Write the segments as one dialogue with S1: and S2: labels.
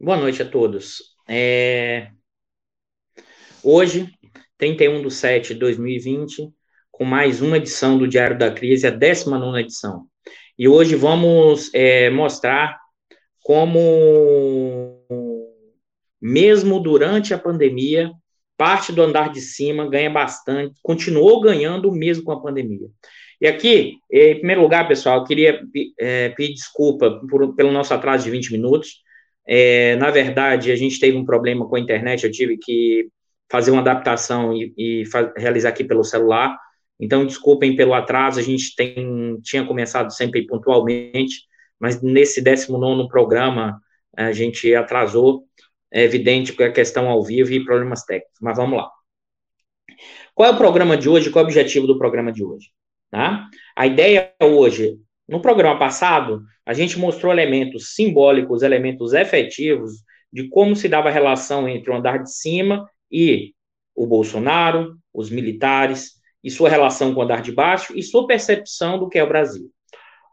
S1: Boa noite a todos. É... Hoje, 31 de 7 de 2020, com mais uma edição do Diário da Crise, a 19 edição. E hoje vamos é, mostrar como, mesmo durante a pandemia, parte do andar de cima ganha bastante, continuou ganhando mesmo com a pandemia. E aqui, em primeiro lugar, pessoal, eu queria é, pedir desculpa por, pelo nosso atraso de 20 minutos. É, na verdade, a gente teve um problema com a internet, eu tive que fazer uma adaptação e, e realizar aqui pelo celular. Então, desculpem pelo atraso, a gente tem, tinha começado sempre pontualmente, mas nesse 19 programa a gente atrasou, é evidente que é questão ao vivo e problemas técnicos, mas vamos lá. Qual é o programa de hoje? Qual é o objetivo do programa de hoje? Tá? A ideia hoje no programa passado, a gente mostrou elementos simbólicos, elementos efetivos de como se dava a relação entre o andar de cima e o Bolsonaro, os militares, e sua relação com o andar de baixo e sua percepção do que é o Brasil.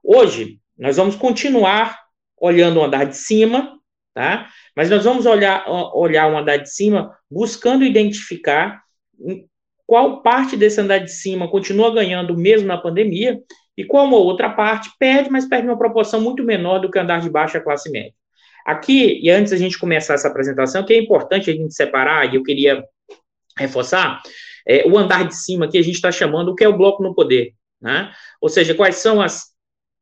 S1: Hoje, nós vamos continuar olhando o andar de cima, tá? Mas nós vamos olhar, olhar o andar de cima buscando identificar qual parte desse andar de cima continua ganhando mesmo na pandemia e qual uma outra parte perde, mas perde uma proporção muito menor do que andar de baixo a classe média. Aqui, e antes a gente começar essa apresentação, que é importante a gente separar, e eu queria reforçar, é, o andar de cima que a gente está chamando o que é o bloco no poder, né? Ou seja, quais são as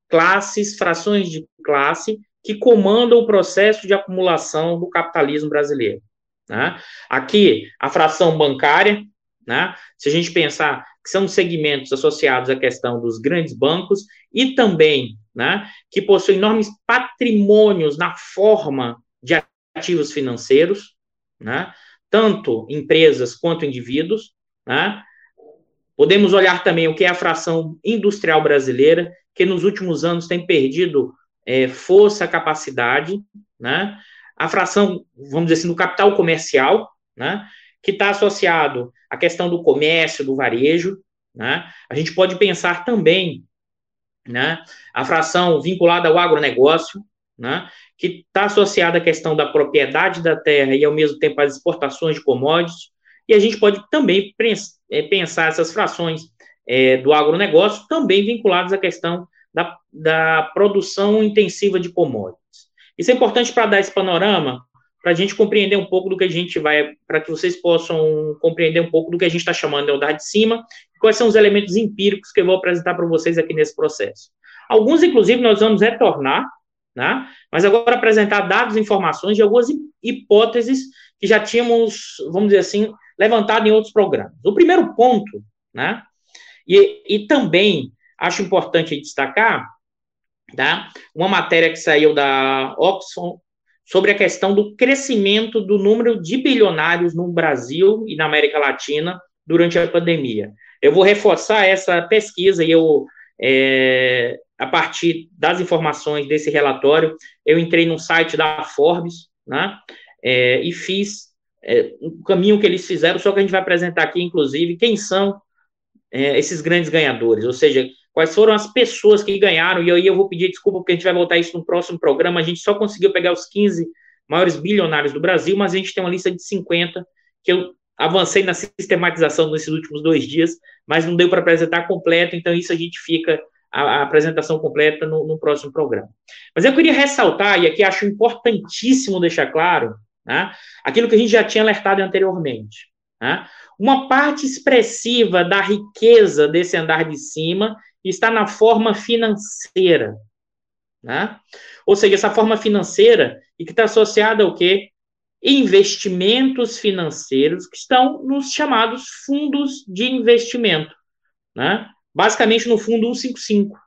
S1: classes, frações de classe que comandam o processo de acumulação do capitalismo brasileiro. Né? Aqui, a fração bancária, né? se a gente pensar que são segmentos associados à questão dos grandes bancos e também né, que possuem enormes patrimônios na forma de ativos financeiros, né, tanto empresas quanto indivíduos. Né. Podemos olhar também o que é a fração industrial brasileira, que nos últimos anos tem perdido é, força, capacidade, né, a fração, vamos dizer assim, do capital comercial, né, que está associado à questão do comércio, do varejo. Né? A gente pode pensar também né, a fração vinculada ao agronegócio, né, que está associada à questão da propriedade da terra e, ao mesmo tempo, às exportações de commodities. E a gente pode também é, pensar essas frações é, do agronegócio também vinculadas à questão da, da produção intensiva de commodities. Isso é importante para dar esse panorama, para a gente compreender um pouco do que a gente vai, para que vocês possam compreender um pouco do que a gente está chamando de andar de cima, quais são os elementos empíricos que eu vou apresentar para vocês aqui nesse processo. Alguns, inclusive, nós vamos retornar, né? mas agora apresentar dados, informações de algumas hipóteses que já tínhamos, vamos dizer assim, levantado em outros programas. O primeiro ponto, né? e, e também acho importante destacar, tá? uma matéria que saiu da Oxford sobre a questão do crescimento do número de bilionários no Brasil e na América Latina durante a pandemia. Eu vou reforçar essa pesquisa e eu, é, a partir das informações desse relatório, eu entrei no site da Forbes, né, é, e fiz é, o caminho que eles fizeram, só que a gente vai apresentar aqui, inclusive, quem são é, esses grandes ganhadores, ou seja, quais foram as pessoas que ganharam, e aí eu vou pedir desculpa, porque a gente vai voltar isso no próximo programa, a gente só conseguiu pegar os 15 maiores bilionários do Brasil, mas a gente tem uma lista de 50, que eu avancei na sistematização nesses últimos dois dias, mas não deu para apresentar completo, então isso a gente fica a, a apresentação completa no, no, próximo programa. Mas eu queria ressaltar, e aqui acho importantíssimo deixar claro, né, aquilo que a gente já tinha alertado anteriormente. Né, uma parte expressiva da riqueza desse andar de cima está na forma financeira. Né? Ou seja, essa forma financeira e que está associada ao quê? Investimentos financeiros que estão nos chamados fundos de investimento, né? basicamente no fundo 155,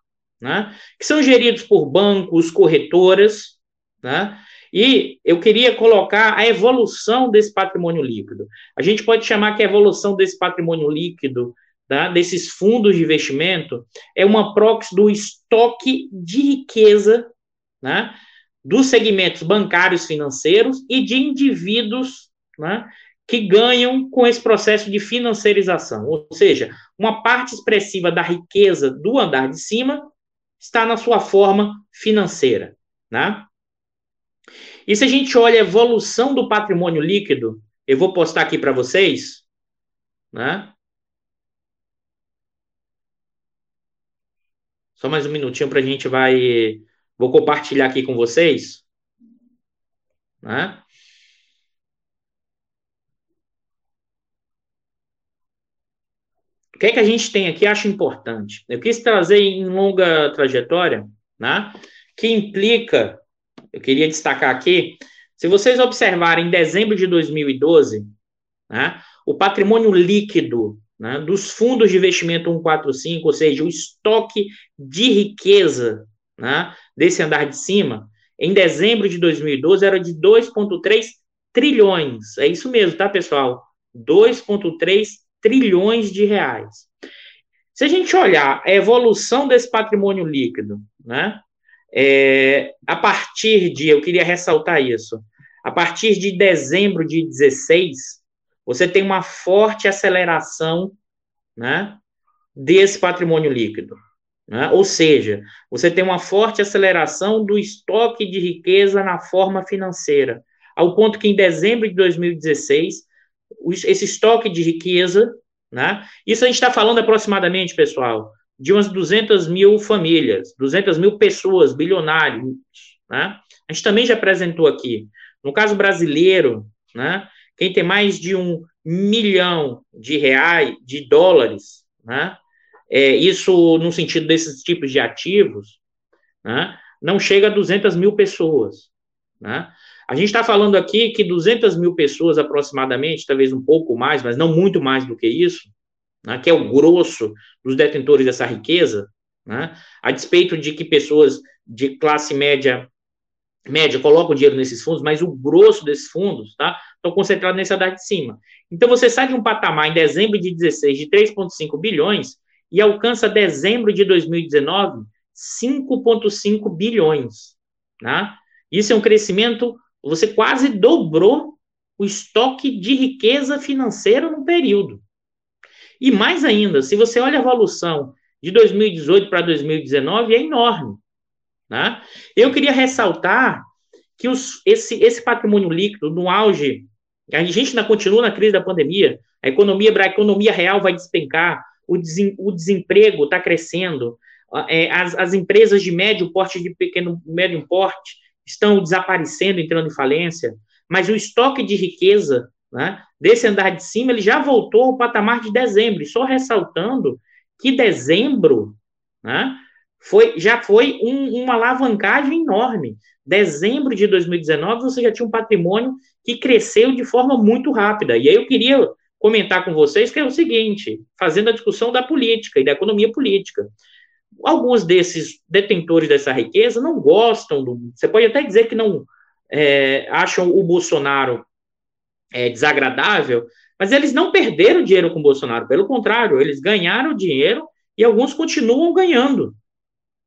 S1: né? que são geridos por bancos, corretoras, né? E eu queria colocar a evolução desse patrimônio líquido. A gente pode chamar que a evolução desse patrimônio líquido tá, desses fundos de investimento é uma proxy do estoque de riqueza né, dos segmentos bancários financeiros e de indivíduos né, que ganham com esse processo de financiarização. Ou seja, uma parte expressiva da riqueza do andar de cima está na sua forma financeira. Né? E se a gente olha a evolução do patrimônio líquido, eu vou postar aqui para vocês, né? Só mais um minutinho para a gente vai. Vou compartilhar aqui com vocês. Né? O que é que a gente tem aqui? Acho importante. Eu quis trazer em longa trajetória, né? Que implica, eu queria destacar aqui, se vocês observarem em dezembro de 2012, né, o patrimônio líquido né, dos fundos de investimento 145, ou seja, o estoque de riqueza né, desse andar de cima, em dezembro de 2012 era de 2,3 trilhões. É isso mesmo, tá, pessoal? 2,3 trilhões de reais. Se a gente olhar a evolução desse patrimônio líquido, né, é, a partir de, eu queria ressaltar isso, a partir de dezembro de 16, você tem uma forte aceleração né, desse patrimônio líquido. Né? Ou seja, você tem uma forte aceleração do estoque de riqueza na forma financeira, ao ponto que em dezembro de 2016, esse estoque de riqueza, né? isso a gente está falando aproximadamente, pessoal, de umas 200 mil famílias, 200 mil pessoas, bilionários. Né? A gente também já apresentou aqui. No caso brasileiro, né? Quem tem mais de um milhão de reais, de dólares, né? É, isso no sentido desses tipos de ativos, né? não chega a 200 mil pessoas. Né? A gente está falando aqui que 200 mil pessoas aproximadamente, talvez um pouco mais, mas não muito mais do que isso, né? que é o grosso dos detentores dessa riqueza, né? a despeito de que pessoas de classe média média colocam dinheiro nesses fundos, mas o grosso desses fundos tá, estão concentrados nesse andar de cima. Então, você sai de um patamar em dezembro de 16 de 3,5 bilhões e alcança dezembro de 2019 5,5 bilhões. Né? Isso é um crescimento, você quase dobrou o estoque de riqueza financeira no período. E mais ainda, se você olha a evolução de 2018 para 2019, é enorme. Né? Eu queria ressaltar que os, esse, esse patrimônio líquido, no auge, a gente ainda continua na crise da pandemia, a economia, a economia real vai despencar, o, desem, o desemprego está crescendo, é, as, as empresas de médio porte, de pequeno, médio porte, estão desaparecendo, entrando em falência, mas o estoque de riqueza né, desse andar de cima, ele já voltou ao patamar de dezembro, só ressaltando que dezembro, né, foi, já foi um, uma alavancagem enorme. Dezembro de 2019, você já tinha um patrimônio que cresceu de forma muito rápida. E aí eu queria comentar com vocês que é o seguinte, fazendo a discussão da política e da economia política. Alguns desses detentores dessa riqueza não gostam do. Você pode até dizer que não é, acham o Bolsonaro é, desagradável, mas eles não perderam dinheiro com o Bolsonaro, pelo contrário, eles ganharam dinheiro e alguns continuam ganhando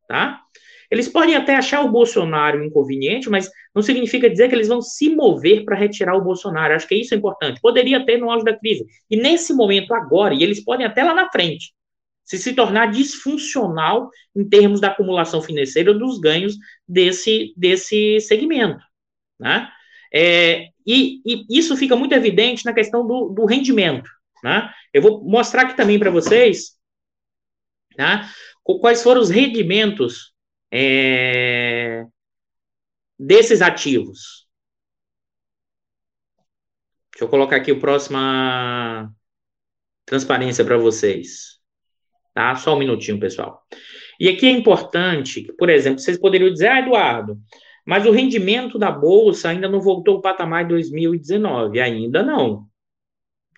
S1: tá? Eles podem até achar o Bolsonaro inconveniente, mas não significa dizer que eles vão se mover para retirar o Bolsonaro. Acho que isso é importante. Poderia ter no auge da crise. E nesse momento agora, e eles podem até lá na frente, se se tornar disfuncional em termos da acumulação financeira dos ganhos desse, desse segmento. Né? É, e, e, isso fica muito evidente na questão do, do rendimento. Né? Eu vou mostrar aqui também para vocês né? Quais foram os rendimentos é, desses ativos. Deixa eu colocar aqui o próxima transparência para vocês. Tá? Só um minutinho, pessoal. E aqui é importante, por exemplo, vocês poderiam dizer, ah, Eduardo, mas o rendimento da bolsa ainda não voltou ao patamar de 2019. Ainda não.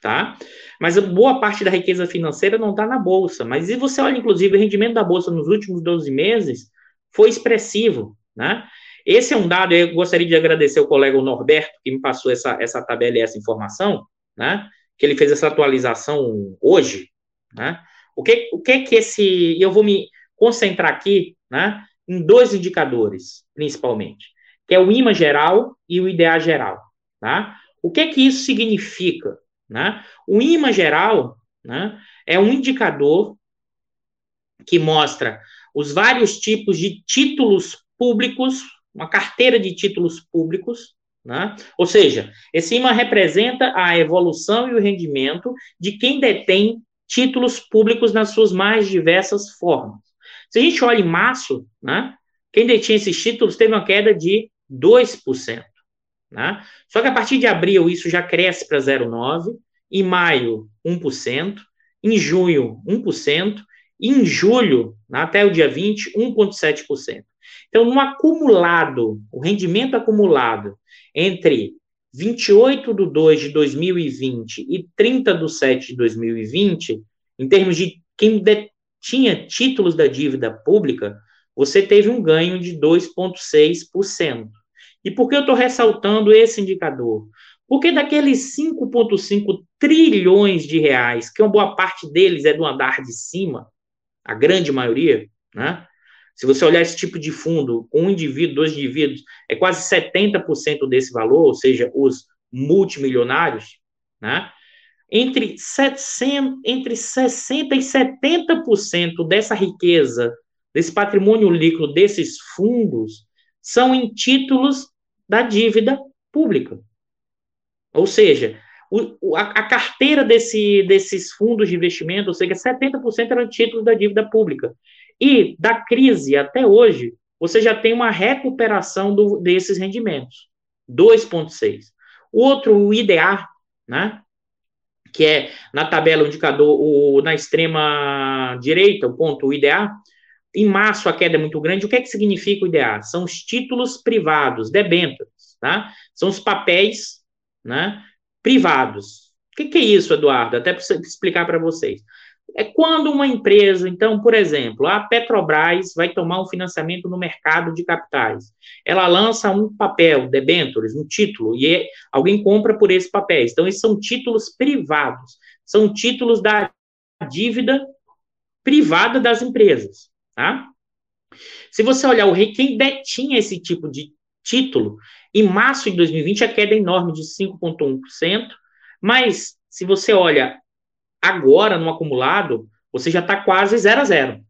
S1: Tá? Mas boa parte da riqueza financeira não está na bolsa. Mas se você olha, inclusive, o rendimento da bolsa nos últimos 12 meses foi expressivo, né? Esse é um dado, eu gostaria de agradecer ao colega Norberto, que me passou essa, essa tabela e essa informação, né? Que ele fez essa atualização hoje, né? O que, o que que esse... Eu vou me concentrar aqui, né? Em dois indicadores, principalmente, que é o IMA geral e o IDA geral, tá? O que que isso significa? Né? O IMA geral né, é um indicador que mostra os vários tipos de títulos públicos uma carteira de títulos públicos, né? ou seja, esse imã representa a evolução e o rendimento de quem detém títulos públicos nas suas mais diversas formas. Se a gente olha em março, né, quem detinha esses títulos teve uma queda de 2%. Né? Só que a partir de abril isso já cresce para 0,9%, em maio, 1%, em junho, 1%, e em julho, até o dia 20, 1,7%. Então, no acumulado, o rendimento acumulado entre 28 de 2 de 2020 e 30 de 7 de 2020, em termos de quem tinha títulos da dívida pública, você teve um ganho de 2,6%. E por que eu estou ressaltando esse indicador? Porque daqueles 5,5 trilhões de reais, que uma boa parte deles é do andar de cima, a grande maioria, né? Se você olhar esse tipo de fundo, um indivíduo, dois indivíduos, é quase 70% desse valor, ou seja, os multimilionários, né? Entre, 700, entre 60% e 70% dessa riqueza, desse patrimônio líquido desses fundos, são em títulos da dívida pública. Ou seja, o, a, a, carteira desse, desses fundos de investimento, ou seja, 70% eram títulos da dívida pública. E da crise até hoje, você já tem uma recuperação do, desses rendimentos. 2,6. O outro, o IDA, né? que é na tabela o indicador, o, na extrema direita, o ponto IDA, em março a queda é muito grande. O que é que significa o IDA? São os títulos privados, debêntures, tá? São os papéis, né, privados. O que, que é isso, Eduardo? Até para explicar para vocês. É quando uma empresa, então, por exemplo, a Petrobras vai tomar um financiamento no mercado de capitais. Ela lança um papel, debentures, um título, e é, alguém compra por esses papéis. Então, esses são títulos privados. São títulos da dívida privada das empresas. Tá? Se você olhar o rei, quem detinha esse tipo de título, em março de 2020 a queda é enorme de 5,1%, mas se você olha agora no acumulado, você já está quase zero a zero.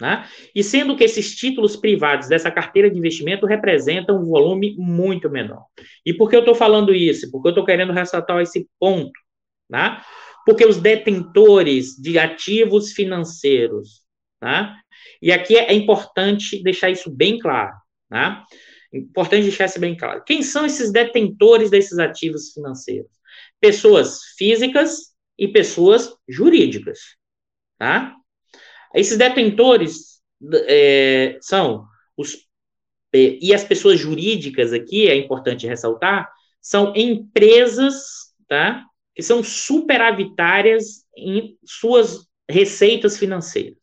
S1: Né? E sendo que esses títulos privados dessa carteira de investimento representam um volume muito menor. E por que eu estou falando isso? Porque eu estou querendo ressaltar esse ponto. Né? Porque os detentores de ativos financeiros né? E aqui é importante deixar isso bem claro, né? Importante deixar isso bem claro. Quem são esses detentores desses ativos financeiros? Pessoas físicas e pessoas jurídicas, tá? Esses detentores é, são os e as pessoas jurídicas aqui é importante ressaltar são empresas, tá? Que são superavitárias em suas receitas financeiras.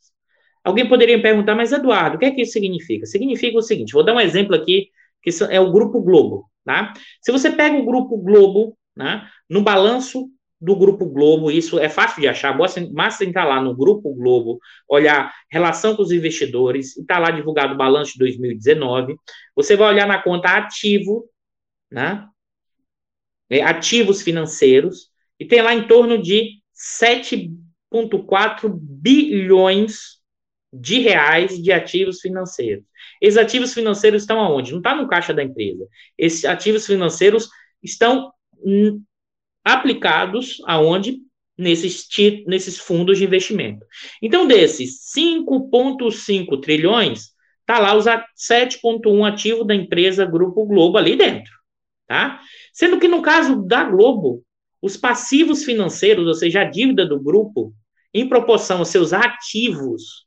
S1: Alguém poderia me perguntar, mas Eduardo, o que é que isso significa? Significa o seguinte: vou dar um exemplo aqui, que é o Grupo Globo. Tá? Se você pega o Grupo Globo, né, no balanço do Grupo Globo, isso é fácil de achar, basta entrar lá no Grupo Globo, olhar relação com os investidores, está lá divulgado o balanço de 2019. Você vai olhar na conta ativo, né, é, ativos financeiros, e tem lá em torno de 7,4 bilhões de reais de ativos financeiros. Esses ativos financeiros estão aonde? Não está no caixa da empresa. Esses ativos financeiros estão hum, aplicados aonde? Nesses, nesses fundos de investimento. Então, desses 5,5 trilhões, está lá os 7,1 ativo da empresa Grupo Globo ali dentro. Tá? Sendo que no caso da Globo, os passivos financeiros, ou seja, a dívida do grupo, em proporção aos seus ativos,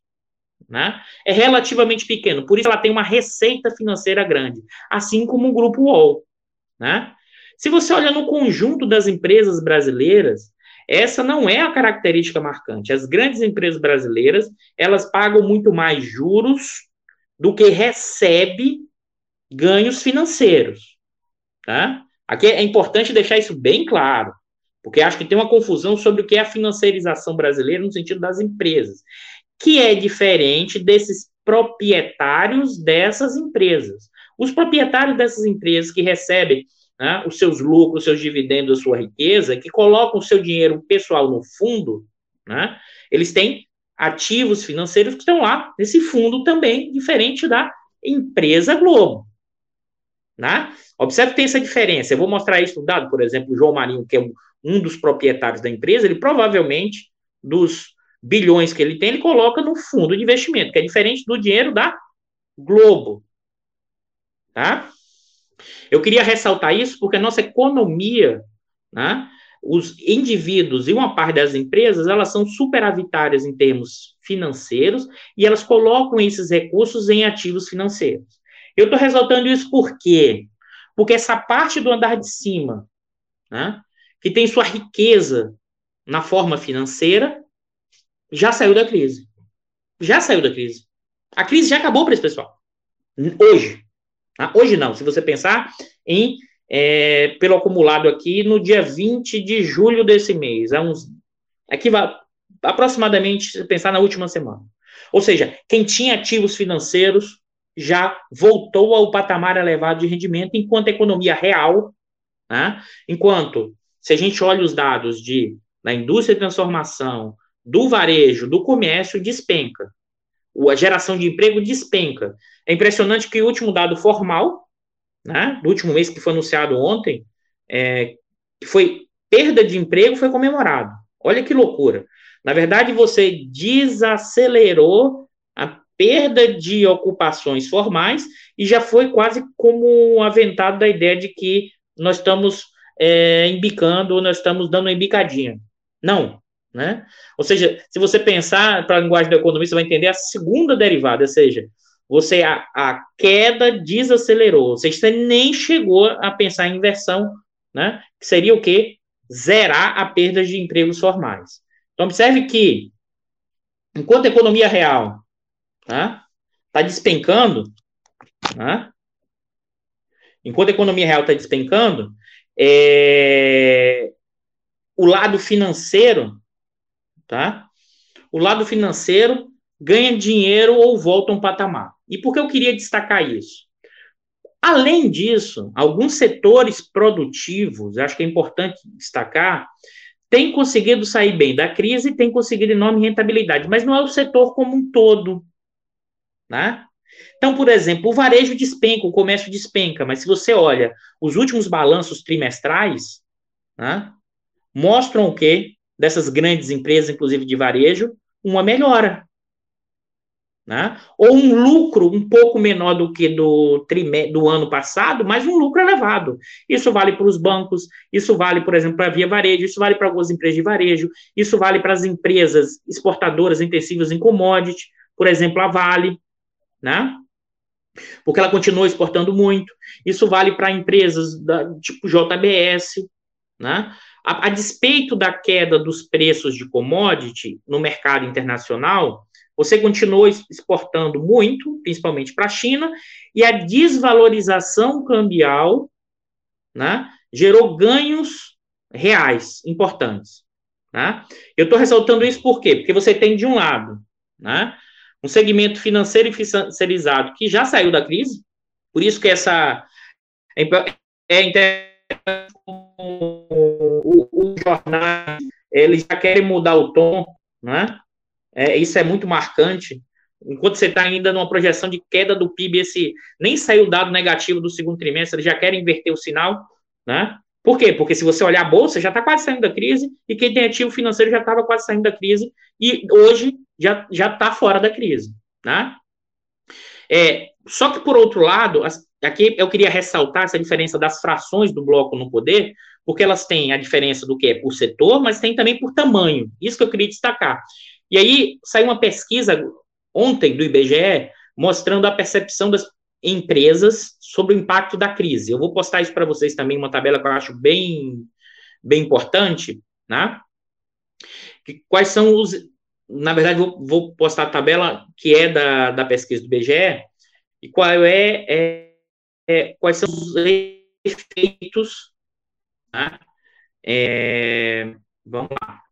S1: né? É relativamente pequeno, por isso ela tem uma receita financeira grande, assim como o grupo UOL, né? Se você olha no conjunto das empresas brasileiras, essa não é a característica marcante. As grandes empresas brasileiras, elas pagam muito mais juros do que recebe ganhos financeiros, tá? Aqui é importante deixar isso bem claro, porque acho que tem uma confusão sobre o que é a financiarização brasileira no sentido das empresas que é diferente desses proprietários dessas empresas. Os proprietários dessas empresas que recebem né, os seus lucros, os seus dividendos, a sua riqueza, que colocam o seu dinheiro pessoal no fundo, né, eles têm ativos financeiros que estão lá nesse fundo também, diferente da empresa Globo. Né? Observe que tem essa diferença. Eu vou mostrar isso no dado, por exemplo, o João Marinho, que é um dos proprietários da empresa, ele provavelmente, dos bilhões que ele tem, ele coloca no fundo de investimento, que é diferente do dinheiro da Globo. Tá? Eu queria ressaltar isso porque a nossa economia, né, os indivíduos e uma parte das empresas, elas são superavitárias em termos financeiros e elas colocam esses recursos em ativos financeiros. Eu estou ressaltando isso por quê? Porque essa parte do andar de cima, né, que tem sua riqueza na forma financeira, já saiu da crise. Já saiu da crise. A crise já acabou para esse pessoal. Hoje. Tá? Hoje não. Se você pensar em é, pelo acumulado aqui no dia 20 de julho desse mês. É uns, aqui vai aproximadamente, se pensar na última semana. Ou seja, quem tinha ativos financeiros já voltou ao patamar elevado de rendimento, enquanto a economia real, né, enquanto, se a gente olha os dados de, da indústria de transformação, do varejo, do comércio, despenca. A geração de emprego despenca. É impressionante que o último dado formal né, do último mês que foi anunciado ontem, é, que foi perda de emprego, foi comemorado. Olha que loucura. Na verdade, você desacelerou a perda de ocupações formais e já foi quase como aventado da ideia de que nós estamos é, embicando, nós estamos dando uma embicadinha. Não, né? Ou seja, se você pensar para a linguagem da economia, você vai entender a segunda derivada, ou seja, você a, a queda desacelerou, você nem chegou a pensar em inversão, né? Que seria o quê? Zerar a perda de empregos formais. Então, observe que, enquanto a economia real está tá despencando, né, enquanto a economia real está despencando, é, o lado financeiro, tá? O lado financeiro ganha dinheiro ou volta um patamar. E por que eu queria destacar isso? Além disso, alguns setores produtivos, acho que é importante destacar, têm conseguido sair bem da crise e têm conseguido enorme rentabilidade, mas não é o setor como um todo. Né? Então, por exemplo, o varejo despenca, o comércio despenca, mas se você olha os últimos balanços trimestrais, né, mostram o quê? Dessas grandes empresas, inclusive de varejo, uma melhora né? ou um lucro um pouco menor do que do, do ano passado, mas um lucro elevado. Isso vale para os bancos, isso vale, por exemplo, para a Via Varejo, isso vale para algumas empresas de varejo, isso vale para as empresas exportadoras intensivas em commodity, por exemplo, a Vale, né? porque ela continua exportando muito. Isso vale para empresas da, tipo JBS, né? A, a despeito da queda dos preços de commodity no mercado internacional, você continuou exportando muito, principalmente para a China, e a desvalorização cambial né, gerou ganhos reais importantes. Né? Eu estou ressaltando isso por quê? Porque você tem, de um lado, né, um segmento financeiro e financiarizado que já saiu da crise, por isso que essa é, é interessante o, o jornal eles já querem mudar o tom, né? É, isso é muito marcante. Enquanto você está ainda numa projeção de queda do PIB, esse nem saiu o dado negativo do segundo trimestre, eles já querem inverter o sinal, né? Por quê? Porque se você olhar a bolsa, já está quase saindo da crise, e quem tem ativo financeiro já estava quase saindo da crise, e hoje já está fora da crise, né? É, só que, por outro lado, aqui eu queria ressaltar essa diferença das frações do bloco no poder, porque elas têm a diferença do que é por setor, mas tem também por tamanho. Isso que eu queria destacar. E aí saiu uma pesquisa ontem do IBGE mostrando a percepção das empresas sobre o impacto da crise. Eu vou postar isso para vocês também, uma tabela que eu acho bem, bem importante, né? Quais são os. Na verdade, vou, vou postar a tabela que é da, da pesquisa do IBGE, e qual é, é, é quais são os efeitos. Né? É, vamos lá.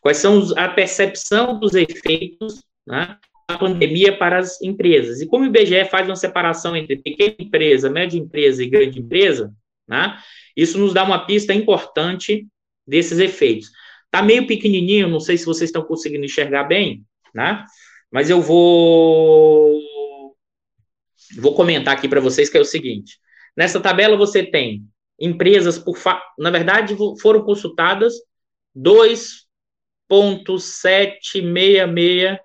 S1: Quais são a percepção dos efeitos né, da pandemia para as empresas? E como o IBGE faz uma separação entre pequena empresa, média empresa e grande empresa, né, isso nos dá uma pista importante desses efeitos. Está meio pequenininho, não sei se vocês estão conseguindo enxergar bem, né? Mas eu vou vou comentar aqui para vocês que é o seguinte. Nessa tabela você tem empresas por na verdade foram consultadas 2.766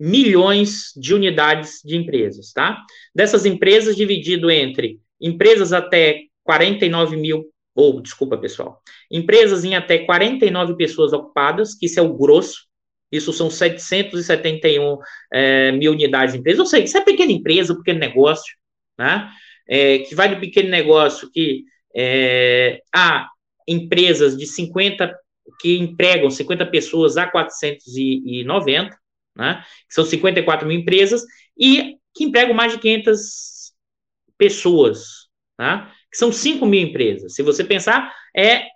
S1: milhões de unidades de empresas, tá? Dessas empresas dividido entre empresas até 49 mil ou desculpa, pessoal, empresas em até 49 pessoas ocupadas, que isso é o grosso, isso são 771 é, mil unidades de empresas, ou seja, isso é pequena empresa, pequeno negócio, né? É, que vai do pequeno negócio que é, há empresas de 50 que empregam 50 pessoas a 490, né? Que são 54 mil empresas, e que empregam mais de 500 pessoas, tá? que são 5 mil empresas. Se você pensar, é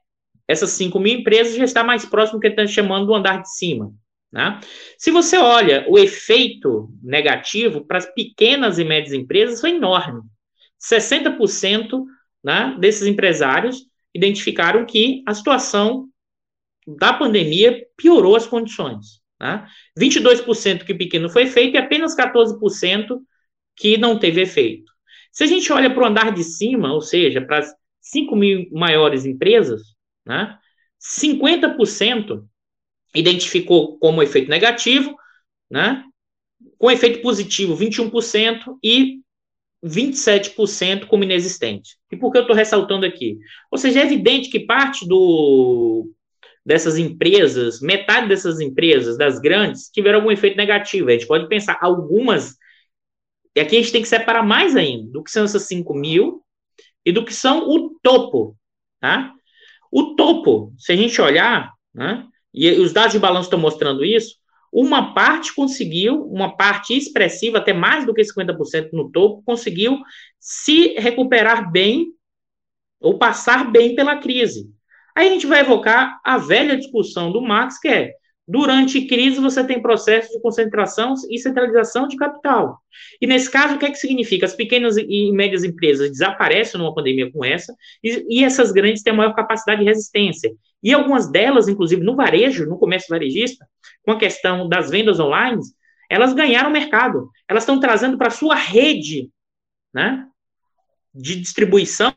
S1: essas 5 mil empresas já está mais próximo do que está chamando do andar de cima. Né? Se você olha o efeito negativo para as pequenas e médias empresas, foi enorme. 60% né, desses empresários identificaram que a situação da pandemia piorou as condições. Né? 22% que pequeno foi feito e apenas 14% que não teve efeito. Se a gente olha para o andar de cima, ou seja, para as 5 mil maiores empresas, né, 50% identificou como efeito negativo, né, com efeito positivo 21% e 27% como inexistente. E por que eu estou ressaltando aqui? Ou seja, é evidente que parte do, dessas empresas, metade dessas empresas, das grandes, tiveram algum efeito negativo. A gente pode pensar, algumas e aqui a gente tem que separar mais ainda do que são essas 5 mil e do que são o topo. Tá? O topo, se a gente olhar, né, e os dados de balanço estão mostrando isso, uma parte conseguiu, uma parte expressiva, até mais do que 50% no topo, conseguiu se recuperar bem ou passar bem pela crise. Aí a gente vai evocar a velha discussão do Marx, que é Durante crise, você tem processo de concentração e centralização de capital. E nesse caso, o que é que significa? As pequenas e médias empresas desaparecem numa pandemia como essa, e, e essas grandes têm maior capacidade de resistência. E algumas delas, inclusive no varejo, no comércio varejista, com a questão das vendas online, elas ganharam mercado. Elas estão trazendo para a sua rede né, de distribuição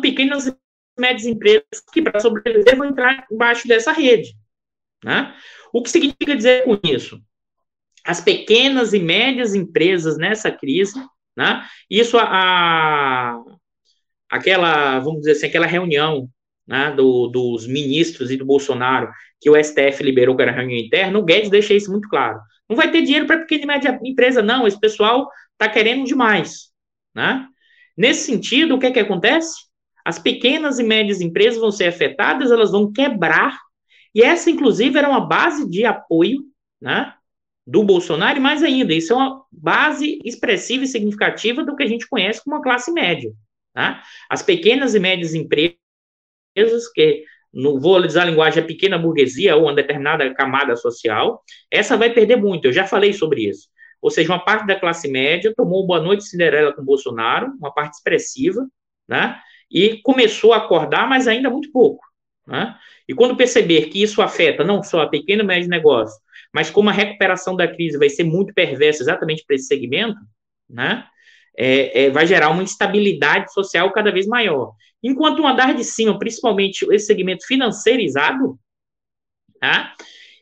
S1: pequenas e médias empresas que, para sobreviver, vão entrar embaixo dessa rede. Né? O que significa dizer com isso? As pequenas e médias empresas nessa crise, né? isso a, a aquela, vamos dizer assim, aquela reunião né, do, dos ministros e do Bolsonaro, que o STF liberou que era reunião interna, o Guedes deixa isso muito claro. Não vai ter dinheiro para pequena e média empresa, não. Esse pessoal está querendo demais. Né? Nesse sentido, o que é que acontece? As pequenas e médias empresas vão ser afetadas, elas vão quebrar e essa, inclusive, era uma base de apoio né, do Bolsonaro, e mais ainda, isso é uma base expressiva e significativa do que a gente conhece como a classe média. Tá? As pequenas e médias empresas, que não vou usar a linguagem a pequena burguesia ou uma determinada camada social, essa vai perder muito, eu já falei sobre isso. Ou seja, uma parte da classe média tomou boa noite Cinderela com Bolsonaro, uma parte expressiva, né? E começou a acordar, mas ainda muito pouco. Né? E quando perceber que isso afeta não só a pequeno e médio negócio, mas como a recuperação da crise vai ser muito perversa exatamente para esse segmento, né? É, é, vai gerar uma instabilidade social cada vez maior. Enquanto o andar de cima, principalmente esse segmento financeirizado, tá?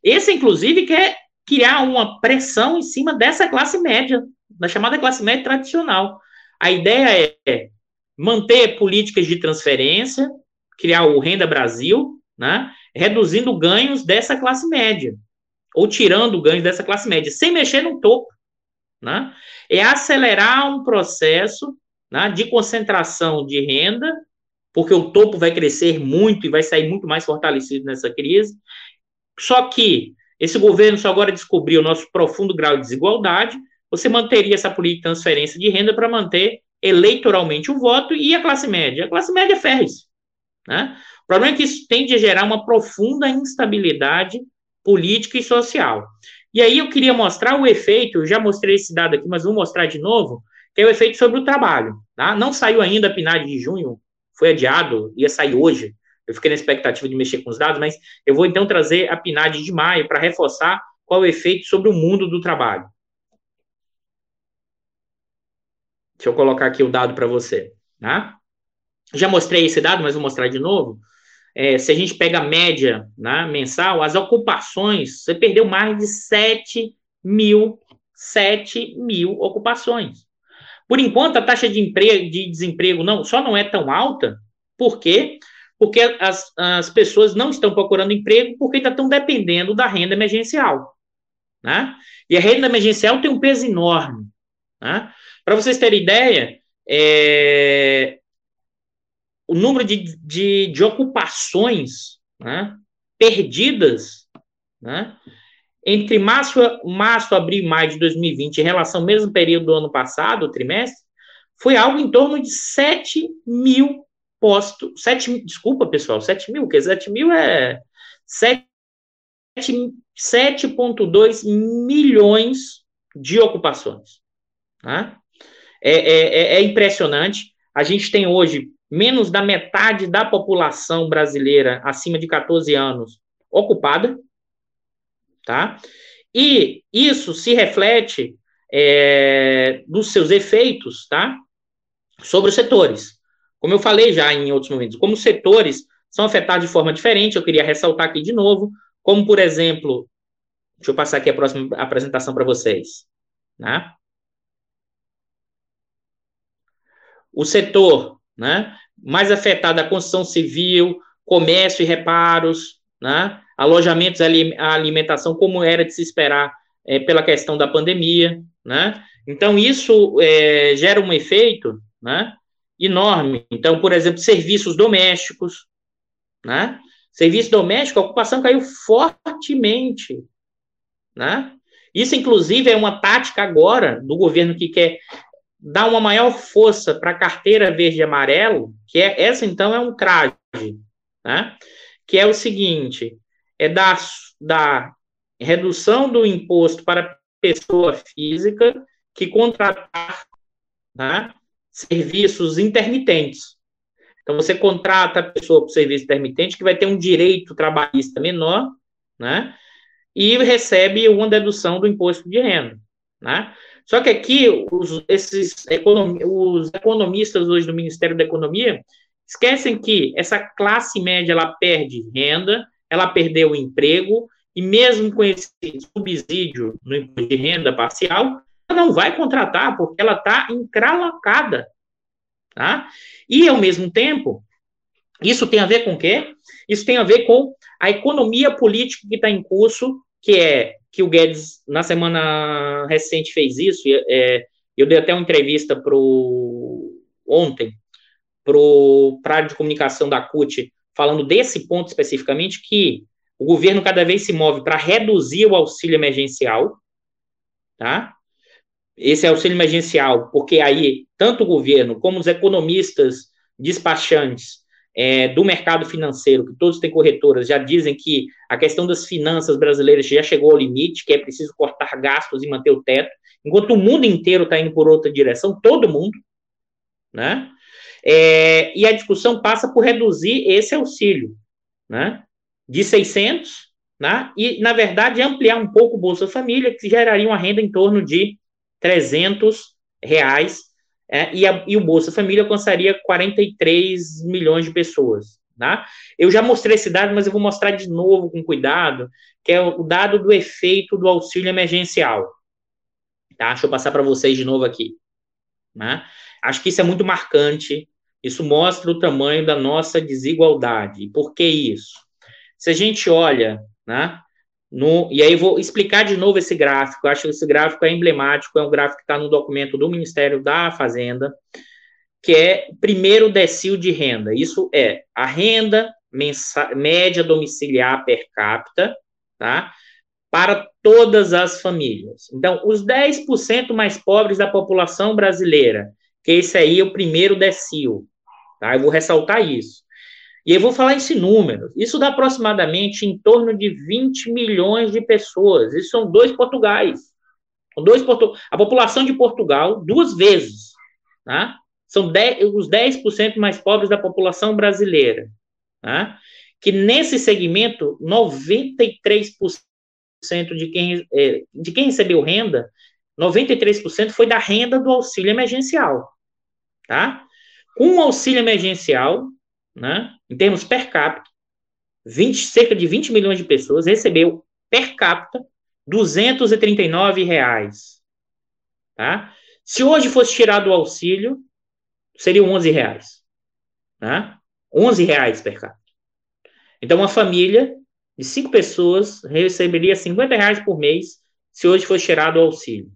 S1: esse, inclusive, quer criar uma pressão em cima dessa classe média, da chamada classe média tradicional. A ideia é manter políticas de transferência, criar o Renda Brasil, né, reduzindo ganhos dessa classe média, ou tirando ganhos dessa classe média, sem mexer no topo. Né, é acelerar um processo né, de concentração de renda, porque o topo vai crescer muito e vai sair muito mais fortalecido nessa crise. Só que esse governo só agora descobriu o nosso profundo grau de desigualdade. Você manteria essa política de transferência de renda para manter eleitoralmente o voto e a classe média. A classe média é férreis. Né? O problema é que isso tende a gerar uma profunda instabilidade política e social. E aí eu queria mostrar o efeito, eu já mostrei esse dado aqui, mas vou mostrar de novo, que é o efeito sobre o trabalho. Tá? Não saiu ainda a PNAD de junho, foi adiado, ia sair hoje. Eu fiquei na expectativa de mexer com os dados, mas eu vou então trazer a PNAD de maio para reforçar qual é o efeito sobre o mundo do trabalho. Deixa eu colocar aqui o dado para você. Tá? Já mostrei esse dado, mas vou mostrar de novo. É, se a gente pega a média né, mensal, as ocupações, você perdeu mais de 7 mil, 7 mil ocupações. Por enquanto, a taxa de, emprego, de desemprego não, só não é tão alta, por quê? Porque as, as pessoas não estão procurando emprego porque ainda estão dependendo da renda emergencial. Né? E a renda emergencial tem um peso enorme. Né? Para vocês terem ideia, é, o número de, de, de ocupações né, perdidas né, entre março, março, abril e maio de 2020, em relação ao mesmo período do ano passado, o trimestre, foi algo em torno de 7 mil postos. 7, desculpa, pessoal, 7 mil, porque 7 mil é 7,2 milhões de ocupações. Né? É, é, é, é impressionante. A gente tem hoje menos da metade da população brasileira acima de 14 anos ocupada tá? E isso se reflete é, dos seus efeitos, tá? Sobre os setores. Como eu falei já em outros momentos, como os setores são afetados de forma diferente, eu queria ressaltar aqui de novo, como por exemplo, deixa eu passar aqui a próxima apresentação para vocês, né? O setor, né? Mais afetado a construção civil, comércio e reparos, né? alojamentos e alimentação, como era de se esperar é, pela questão da pandemia, né? Então, isso é, gera um efeito né, enorme. Então, por exemplo, serviços domésticos, né? Serviço doméstico, a ocupação caiu fortemente, né? Isso, inclusive, é uma tática agora do governo que quer dar uma maior força para a carteira verde e amarelo, que é essa, então, é um traje, né? Que é o seguinte: é da, da redução do imposto para pessoa física que contratar né, serviços intermitentes. Então, você contrata a pessoa por serviço intermitente, que vai ter um direito trabalhista menor, né? E recebe uma dedução do imposto de renda, né? Só que aqui, os, esses os economistas hoje do Ministério da Economia esquecem que essa classe média, ela perde renda, ela perdeu o emprego, e mesmo com esse subsídio no imposto de renda parcial, ela não vai contratar, porque ela está encralacada. Tá? E, ao mesmo tempo, isso tem a ver com o quê? Isso tem a ver com a economia política que está em curso, que é que o Guedes, na semana recente, fez isso. É, eu dei até uma entrevista pro, ontem para o Prádio de Comunicação da CUT, falando desse ponto especificamente, que o governo cada vez se move para reduzir o auxílio emergencial, tá? Esse auxílio emergencial, porque aí tanto o governo como os economistas despachantes é, do mercado financeiro, que todos têm corretoras, já dizem que a questão das finanças brasileiras já chegou ao limite, que é preciso cortar gastos e manter o teto, enquanto o mundo inteiro está indo por outra direção, todo mundo, né? É, e a discussão passa por reduzir esse auxílio, né? De 600, né? E, na verdade, ampliar um pouco o Bolsa Família, que geraria uma renda em torno de 300 reais, é, e, a, e, o Bolsa Família alcançaria 43 milhões de pessoas, né? Eu já mostrei esse dado, mas eu vou mostrar de novo com cuidado, que é o dado do efeito do auxílio emergencial, tá? Deixa eu passar para vocês de novo aqui, né? Acho que isso é muito marcante. Isso mostra o tamanho da nossa desigualdade. Por que isso? Se a gente olha, né, no, e aí vou explicar de novo esse gráfico. acho que esse gráfico é emblemático. É um gráfico que está no documento do Ministério da Fazenda, que é primeiro decil de renda. Isso é a renda média domiciliar per capita, tá? Para todas as famílias. Então, os 10% mais pobres da população brasileira que esse aí é o primeiro decil, tá? Eu vou ressaltar isso. E eu vou falar esse número. Isso dá aproximadamente em torno de 20 milhões de pessoas. Isso são dois Portugais. Dois Portu... A população de Portugal, duas vezes. Tá? São 10, os 10% mais pobres da população brasileira. Tá? Que nesse segmento, 93% de quem, é, de quem recebeu renda 93% foi da renda do auxílio emergencial, tá? Com o auxílio emergencial, né, em termos per capita, 20, cerca de 20 milhões de pessoas recebeu per capita 239 reais, tá? Se hoje fosse tirado o auxílio, seriam 11 reais, tá? 11 reais per capita. Então, uma família de cinco pessoas receberia 50 reais por mês se hoje fosse tirado o auxílio.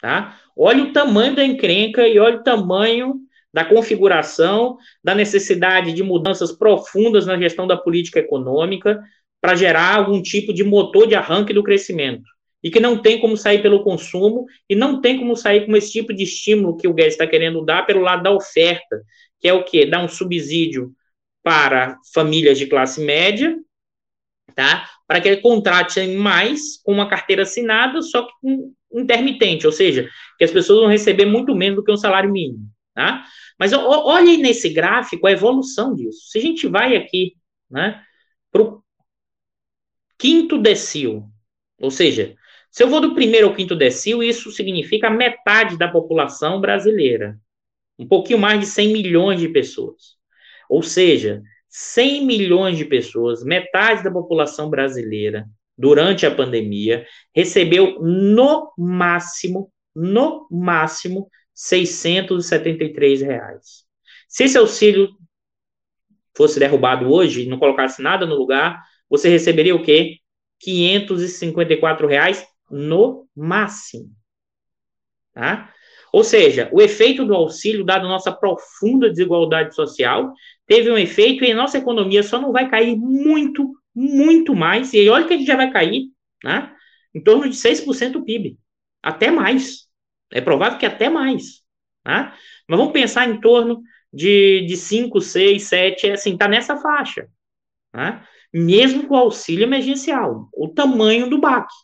S1: Tá? Olha o tamanho da encrenca e olha o tamanho da configuração, da necessidade de mudanças profundas na gestão da política econômica para gerar algum tipo de motor de arranque do crescimento. E que não tem como sair pelo consumo e não tem como sair com esse tipo de estímulo que o Guedes está querendo dar pelo lado da oferta, que é o quê? Dar um subsídio para famílias de classe média, tá? Para que ele contrate mais com uma carteira assinada, só que intermitente, ou seja, que as pessoas vão receber muito menos do que um salário mínimo, tá? Mas olhe nesse gráfico a evolução disso. Se a gente vai aqui, né, para o quinto decil, ou seja, se eu vou do primeiro ao quinto decil, isso significa metade da população brasileira, um pouquinho mais de 100 milhões de pessoas. Ou seja, 100 milhões de pessoas, metade da população brasileira, durante a pandemia, recebeu no máximo, no máximo, 673 reais. Se esse auxílio fosse derrubado hoje não colocasse nada no lugar, você receberia o quê? 554 reais no máximo. Tá? Ou seja, o efeito do auxílio, dado nossa profunda desigualdade social, teve um efeito e a nossa economia só não vai cair muito, muito mais. E olha que a gente já vai cair, né? Em torno de 6% do PIB. Até mais. É provável que até mais. Né? Mas vamos pensar em torno de, de 5, 6, 7, assim, tá nessa faixa. Né? Mesmo com o auxílio emergencial, o tamanho do baque.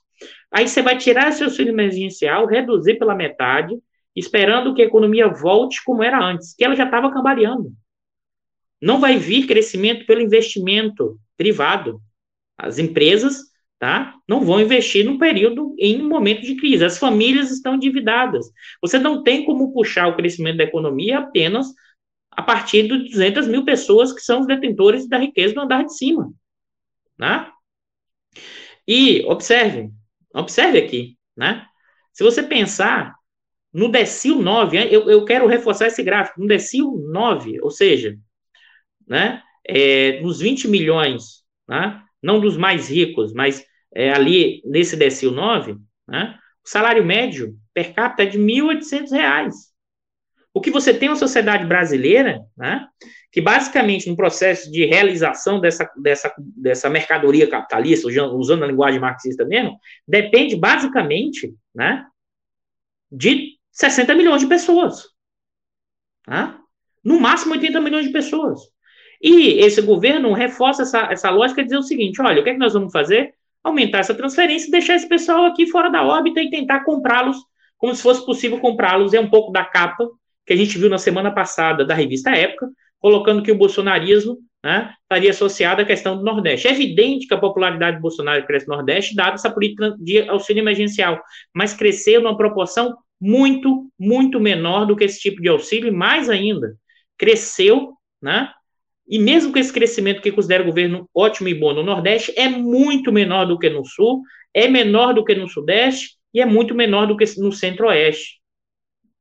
S1: Aí você vai tirar esse auxílio emergencial, reduzir pela metade, esperando que a economia volte como era antes, que ela já estava cambaleando. Não vai vir crescimento pelo investimento privado. As empresas tá, não vão investir num período em um momento de crise. As famílias estão endividadas. Você não tem como puxar o crescimento da economia apenas a partir de 200 mil pessoas que são os detentores da riqueza do andar de cima. Né? E observe, observe aqui, né? Se você pensar no decil 9, eu, eu quero reforçar esse gráfico, no decil 9, ou seja, né, é, nos 20 milhões, né, não dos mais ricos, mas é, ali nesse decil 9, né, o salário médio per capita é de R$ 1.800. O que você tem uma sociedade brasileira, né, que basicamente no processo de realização dessa, dessa, dessa mercadoria capitalista, usando a linguagem marxista mesmo, depende basicamente né, de 60 milhões de pessoas. Tá? No máximo 80 milhões de pessoas. E esse governo reforça essa, essa lógica de dizer o seguinte: olha, o que é que nós vamos fazer? Aumentar essa transferência e deixar esse pessoal aqui fora da órbita e tentar comprá-los como se fosse possível comprá-los. É um pouco da capa que a gente viu na semana passada da revista Época, colocando que o bolsonarismo né, estaria associado à questão do Nordeste. É evidente que a popularidade do Bolsonaro cresce no Nordeste, dado essa política de auxílio emergencial, mas cresceu numa proporção muito, muito menor do que esse tipo de auxílio, e mais ainda, cresceu, né? E mesmo com esse crescimento que considera o governo ótimo e bom no Nordeste, é muito menor do que no Sul, é menor do que no Sudeste e é muito menor do que no Centro-Oeste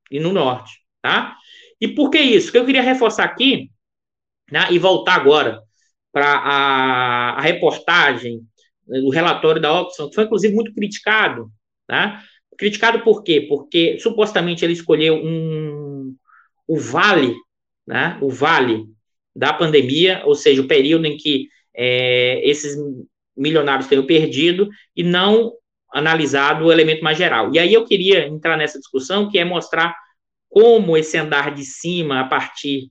S1: e no Norte, tá? E por que isso? Que eu queria reforçar aqui, né, e voltar agora para a, a, reportagem, o relatório da Oxfam, que foi inclusive muito criticado, tá? Criticado por quê? Porque supostamente ele escolheu um, o vale, né, o vale da pandemia, ou seja, o período em que é, esses milionários teriam perdido e não analisado o elemento mais geral. E aí eu queria entrar nessa discussão, que é mostrar como esse andar de cima, a partir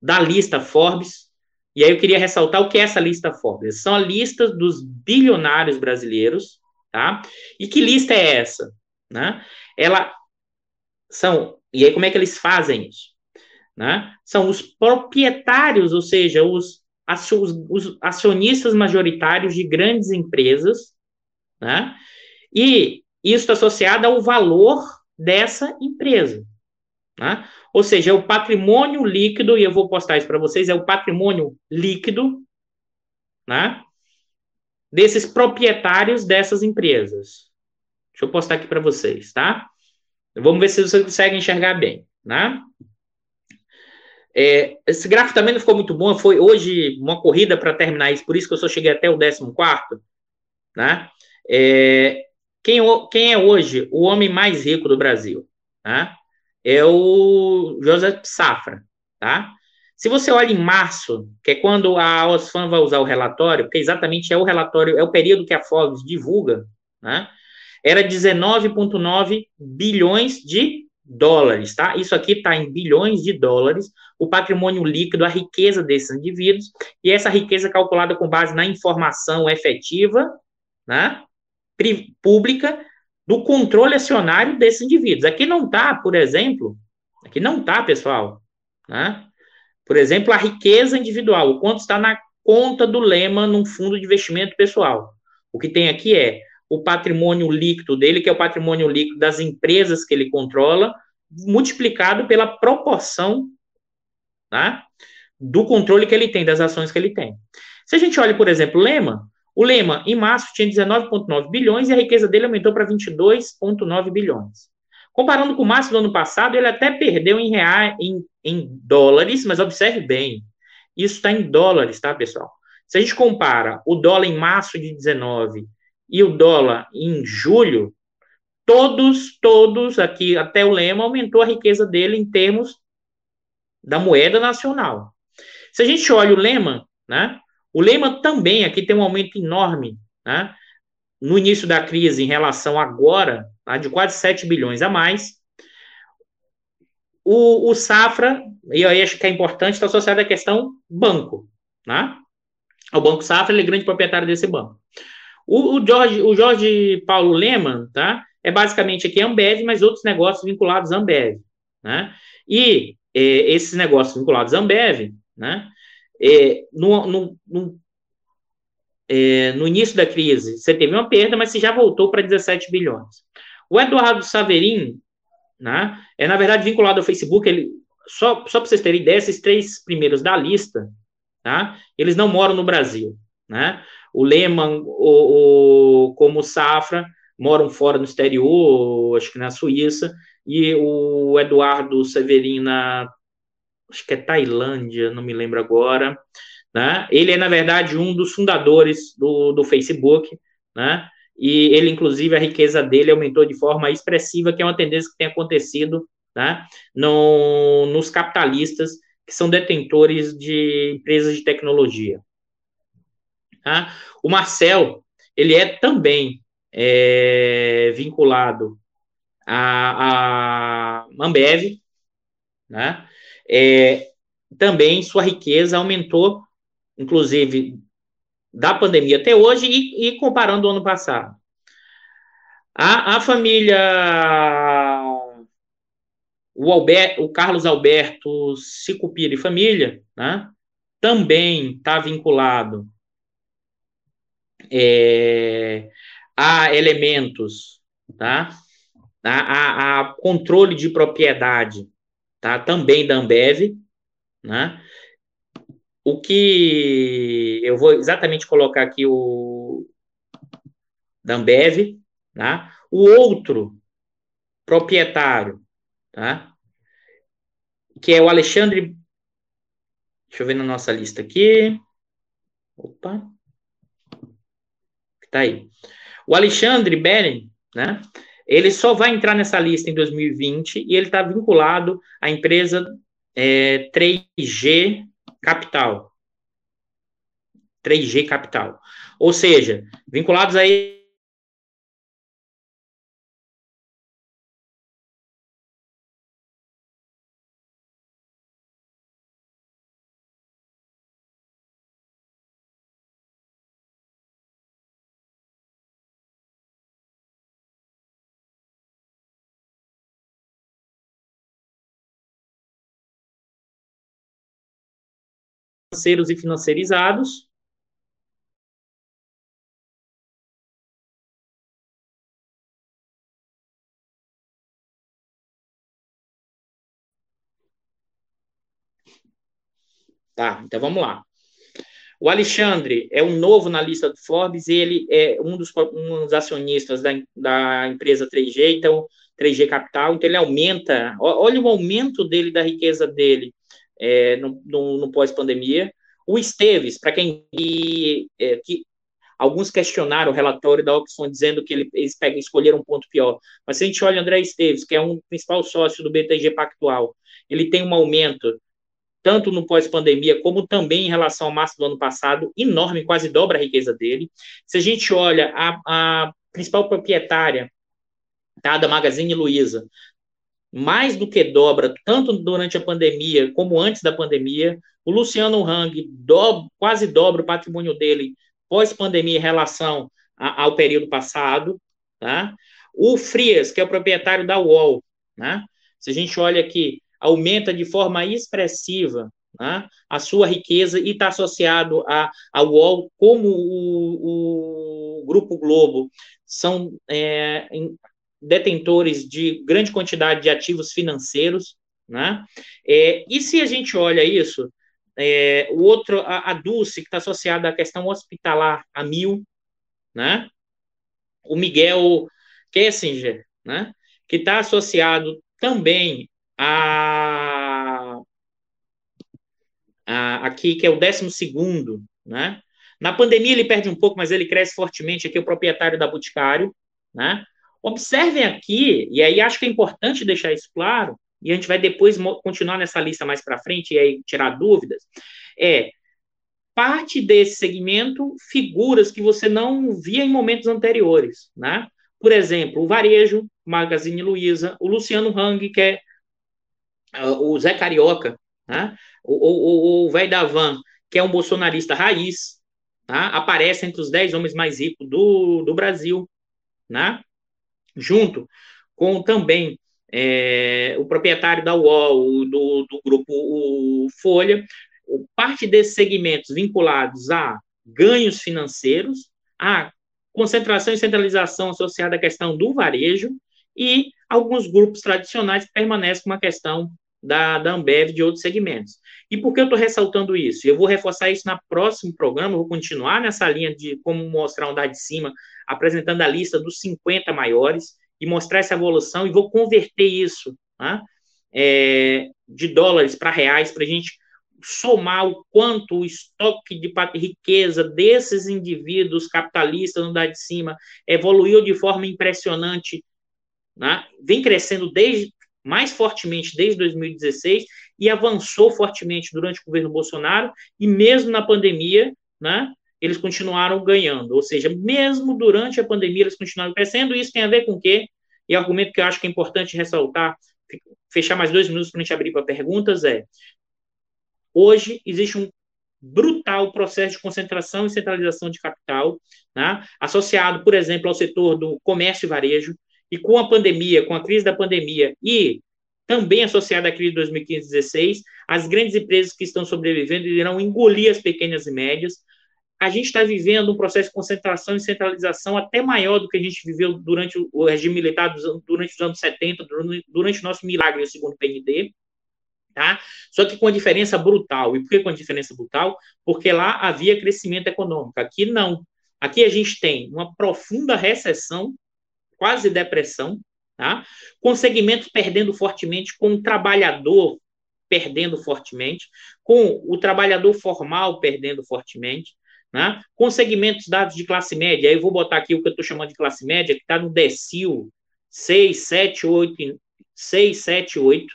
S1: da lista Forbes, e aí eu queria ressaltar o que é essa lista Forbes. São a lista dos bilionários brasileiros, tá? E que lista é essa? Né? Ela são, e aí como é que eles fazem isso? Né? São os proprietários, ou seja, os, os acionistas majoritários de grandes empresas, né? E isso associado ao valor dessa empresa. Né? Ou seja, é o patrimônio líquido, e eu vou postar isso para vocês, é o patrimônio líquido né? desses proprietários dessas empresas. Deixa eu postar aqui para vocês, tá? Vamos ver se vocês conseguem enxergar bem, né? É, esse gráfico também não ficou muito bom, foi hoje uma corrida para terminar isso, por isso que eu só cheguei até o 14, né? É, quem, quem é hoje o homem mais rico do Brasil? Né? É o Joseph Safra, tá? Se você olha em março, que é quando a Osfam vai usar o relatório, porque exatamente é o relatório, é o período que a Forbes divulga, né? Era 19,9 bilhões de dólares, tá? Isso aqui está em bilhões de dólares, o patrimônio líquido, a riqueza desses indivíduos, e essa riqueza é calculada com base na informação efetiva, né? Pública do controle acionário desses indivíduos. Aqui não está, por exemplo, aqui não está, pessoal, né? Por exemplo, a riqueza individual, o quanto está na conta do Lema num fundo de investimento pessoal. O que tem aqui é o patrimônio líquido dele, que é o patrimônio líquido das empresas que ele controla, multiplicado pela proporção tá, do controle que ele tem, das ações que ele tem. Se a gente olha, por exemplo, o Lema, o Lema, em março, tinha 19,9 bilhões e a riqueza dele aumentou para 22,9 bilhões. Comparando com o março do ano passado, ele até perdeu em reais, em, em dólares, mas observe bem, isso está em dólares, tá, pessoal? Se a gente compara o dólar em março de 19 e o dólar em julho, todos, todos aqui, até o Lema, aumentou a riqueza dele em termos da moeda nacional. Se a gente olha o Lema, né, o Lema também aqui tem um aumento enorme, né, no início da crise em relação agora, tá, de quase 7 bilhões a mais. O, o Safra, e eu acho que é importante, está associado à questão banco, né? O Banco Safra, ele é grande proprietário desse banco. O, o, Jorge, o Jorge Paulo Leman, tá? É basicamente aqui Ambev, mas outros negócios vinculados à Ambev, né? E é, esses negócios vinculados à Ambev, né? É, no, no, no, é, no, início da crise, você teve uma perda, mas você já voltou para 17 bilhões. O Eduardo Saverin, né, é na verdade vinculado ao Facebook, ele, só, só para vocês terem ideia, esses três primeiros da lista, tá, eles não moram no Brasil, né? O Lehman, o, o, como Safra, moram fora no exterior, acho que na Suíça, e o Eduardo Severina, acho que é Tailândia, não me lembro agora, né? Ele é, na verdade, um dos fundadores do, do Facebook, né? E ele, inclusive, a riqueza dele aumentou de forma expressiva, que é uma tendência que tem acontecido né? no, nos capitalistas que são detentores de empresas de tecnologia. Tá? O Marcel, ele é também é, vinculado à, à né? É, também sua riqueza aumentou, inclusive, da pandemia até hoje e, e comparando o ano passado. A, a família o, o Carlos Alberto Sicupira e família, né, também está vinculado é, a elementos, tá? A, controle de propriedade, tá? Também da Ambev, né? O que eu vou exatamente colocar aqui o da Ambev, tá? O outro proprietário, tá? Que é o Alexandre. Deixa eu ver na nossa lista aqui. Opa tá aí. O Alexandre Beren, né? Ele só vai entrar nessa lista em 2020 e ele está vinculado à empresa é, 3G Capital. 3G Capital. Ou seja, vinculados aí financeiros e financeirizados. Tá, então vamos lá. O Alexandre é um novo na lista do Forbes, ele é um dos, um dos acionistas da, da empresa 3G, então 3G Capital, então ele aumenta, olha o aumento dele da riqueza dele é, no, no, no pós-pandemia. O Esteves, para quem é, que alguns questionaram o relatório da Oxfam dizendo que ele, eles pegam, escolheram um ponto pior, mas se a gente olha André Esteves, que é um principal sócio do BTG Pactual, ele tem um aumento tanto no pós-pandemia, como também em relação ao março do ano passado, enorme, quase dobra a riqueza dele. Se a gente olha a, a principal proprietária tá, da Magazine Luiza, mais do que dobra, tanto durante a pandemia como antes da pandemia. O Luciano Hang do, quase dobra o patrimônio dele pós-pandemia em relação a, ao período passado. Tá? O Frias, que é o proprietário da UOL, né? se a gente olha aqui, aumenta de forma expressiva né, a sua riqueza e está associado a, ao UOL, como o, o Grupo Globo são é, detentores de grande quantidade de ativos financeiros, né? É, e se a gente olha isso, é, o outro, a, a Dulce, que está associada à questão hospitalar, a Mil, né? O Miguel Kessinger, né? Que está associado também a, a, aqui, que é o décimo segundo, né? Na pandemia ele perde um pouco, mas ele cresce fortemente aqui, o proprietário da Boticário, né? Observem aqui, e aí acho que é importante deixar isso claro, e a gente vai depois continuar nessa lista mais para frente e aí tirar dúvidas, é parte desse segmento figuras que você não via em momentos anteriores, né? Por exemplo, o Varejo, Magazine Luiza, o Luciano Hang, que é uh, o Zé Carioca, né? o, o, o velho da Van, que é um bolsonarista raiz, tá? aparece entre os 10 homens mais ricos do, do Brasil, né? Junto com também é, o proprietário da UOL, do, do grupo o Folha, parte desses segmentos vinculados a ganhos financeiros, a concentração e centralização associada à questão do varejo e alguns grupos tradicionais que permanecem com a questão da, da Ambev de outros segmentos. E por que eu estou ressaltando isso? Eu vou reforçar isso no próximo programa, vou continuar nessa linha de como mostrar um andar de cima, apresentando a lista dos 50 maiores e mostrar essa evolução e vou converter isso né, é, de dólares para reais para a gente somar o quanto o estoque de riqueza desses indivíduos capitalistas no andar de cima evoluiu de forma impressionante, né, vem crescendo desde mais fortemente desde 2016 e avançou fortemente durante o governo Bolsonaro e mesmo na pandemia, né, eles continuaram ganhando, ou seja, mesmo durante a pandemia eles continuaram crescendo, isso tem a ver com o quê? E argumento que eu acho que é importante ressaltar, fechar mais dois minutos para a gente abrir para perguntas, é hoje existe um brutal processo de concentração e centralização de capital, né, associado, por exemplo, ao setor do comércio e varejo, e com a pandemia, com a crise da pandemia e também associada à crise de 2015-16, as grandes empresas que estão sobrevivendo irão engolir as pequenas e médias. A gente está vivendo um processo de concentração e centralização até maior do que a gente viveu durante o regime militar, durante os anos 70, durante o nosso milagre, o segundo PND. Tá? Só que com a diferença brutal. E por que com a diferença brutal? Porque lá havia crescimento econômico. Aqui não. Aqui a gente tem uma profunda recessão quase depressão, tá? com segmentos perdendo fortemente, com o trabalhador perdendo fortemente, com o trabalhador formal perdendo fortemente, né? com segmentos dados de classe média, aí eu vou botar aqui o que eu estou chamando de classe média, que está no decil 6, 7, 8, 6, 7, 8,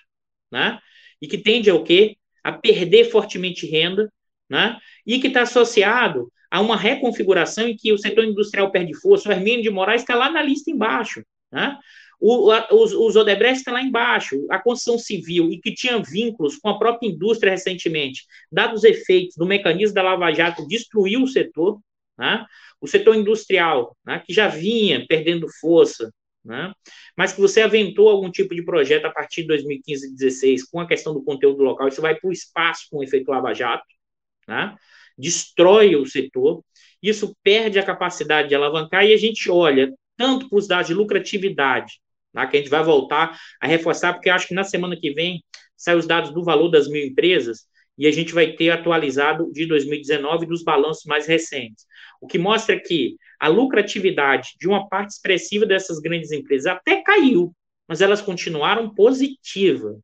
S1: né? e que tende ao quê? A perder fortemente renda, né? e que está associado a uma reconfiguração em que o setor industrial perde força. O Hermínio de Moraes está lá na lista embaixo. Né? O, os, os Odebrecht está lá embaixo. A construção civil, e que tinha vínculos com a própria indústria recentemente, dados os efeitos do mecanismo da Lava Jato, destruiu o setor. Né? O setor industrial, né, que já vinha perdendo força, né? mas que você aventou algum tipo de projeto a partir de 2015 e 2016 com a questão do conteúdo local, isso vai para o espaço com o efeito Lava Jato. Né? destrói o setor, isso perde a capacidade de alavancar e a gente olha tanto para os dados de lucratividade, tá, que a gente vai voltar a reforçar, porque acho que na semana que vem saem os dados do valor das mil empresas, e a gente vai ter atualizado de 2019 dos balanços mais recentes. O que mostra que a lucratividade de uma parte expressiva dessas grandes empresas até caiu, mas elas continuaram positivas,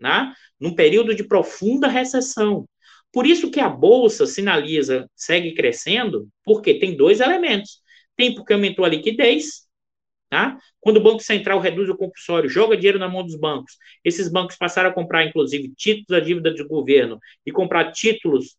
S1: né? num período de profunda recessão. Por isso que a bolsa sinaliza, segue crescendo, porque tem dois elementos. Tem porque aumentou a liquidez, tá? Quando o Banco Central reduz o compulsório, joga dinheiro na mão dos bancos, esses bancos passaram a comprar, inclusive, títulos da dívida do governo e comprar títulos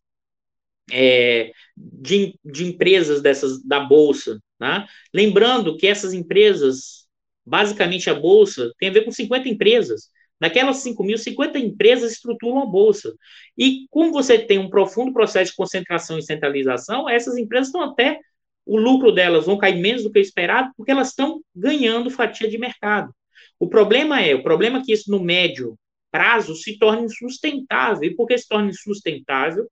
S1: é, de, de empresas dessas da Bolsa. Né? Lembrando que essas empresas, basicamente a Bolsa, tem a ver com 50 empresas. Naquelas 5 mil, 50 empresas estruturam a Bolsa. E como você tem um profundo processo de concentração e centralização, essas empresas estão até o lucro delas vão cair menos do que esperado, porque elas estão ganhando fatia de mercado. O problema é, o problema é que isso no médio prazo se torne insustentável. E por que se torna insustentável?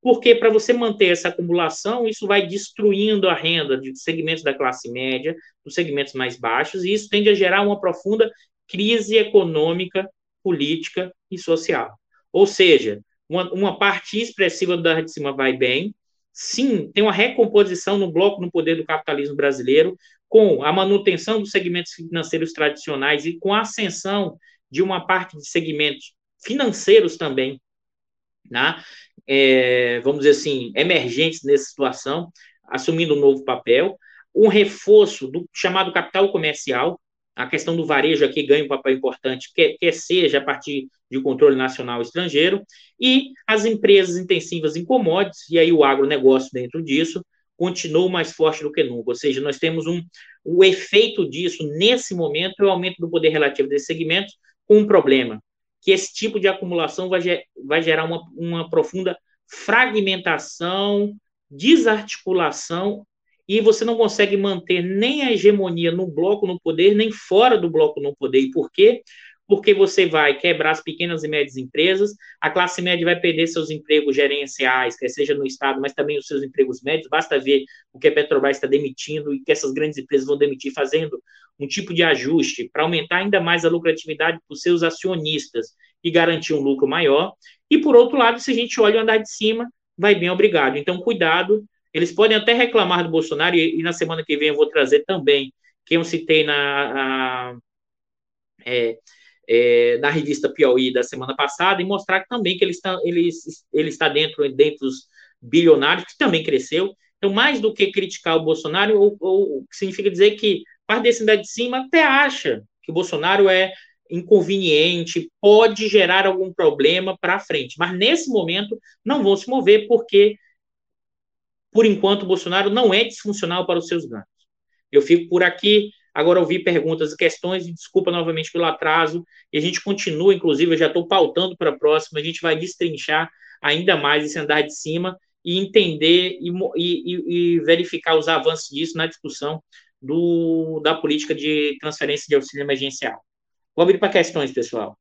S1: Porque para você manter essa acumulação, isso vai destruindo a renda de segmentos da classe média, dos segmentos mais baixos, e isso tende a gerar uma profunda crise econômica, política e social. Ou seja, uma, uma parte expressiva da de cima vai bem, sim, tem uma recomposição no bloco no poder do capitalismo brasileiro, com a manutenção dos segmentos financeiros tradicionais e com a ascensão de uma parte de segmentos financeiros também, né? É, vamos dizer assim, emergentes nessa situação, assumindo um novo papel, um reforço do chamado capital comercial, a questão do varejo aqui ganha um papel importante, quer, quer seja a partir de controle nacional estrangeiro, e as empresas intensivas em commodities, e aí o agronegócio dentro disso, continua mais forte do que nunca. Ou seja, nós temos um, o efeito disso, nesse momento, é o aumento do poder relativo desses segmentos, com um problema, que esse tipo de acumulação vai, vai gerar uma, uma profunda fragmentação, desarticulação e você não consegue manter nem a hegemonia no bloco no poder, nem fora do bloco no poder. E por quê? Porque você vai quebrar as pequenas e médias empresas, a classe média vai perder seus empregos gerenciais, quer seja no Estado, mas também os seus empregos médios. Basta ver o que a Petrobras está demitindo e que essas grandes empresas vão demitir, fazendo um tipo de ajuste para aumentar ainda mais a lucratividade para os seus acionistas e garantir um lucro maior. E, por outro lado, se a gente olha o andar de cima, vai bem obrigado. Então, cuidado eles podem até reclamar do Bolsonaro, e, e na semana que vem eu vou trazer também, que eu citei na, a, é, é, na revista Piauí da semana passada, e mostrar também que ele está, ele, ele está dentro, dentro dos bilionários, que também cresceu. Então, mais do que criticar o Bolsonaro, ou, ou significa dizer que parte desse andar de cima até acha que o Bolsonaro é inconveniente, pode gerar algum problema para frente. Mas nesse momento não vão se mover porque por enquanto, o Bolsonaro não é disfuncional para os seus ganhos. Eu fico por aqui. Agora ouvi perguntas e questões, e desculpa novamente pelo atraso. E a gente continua, inclusive, eu já estou pautando para a próxima, a gente vai destrinchar ainda mais esse andar de cima e entender e, e, e verificar os avanços disso na discussão do, da política de transferência de auxílio emergencial. Vou abrir para questões, pessoal.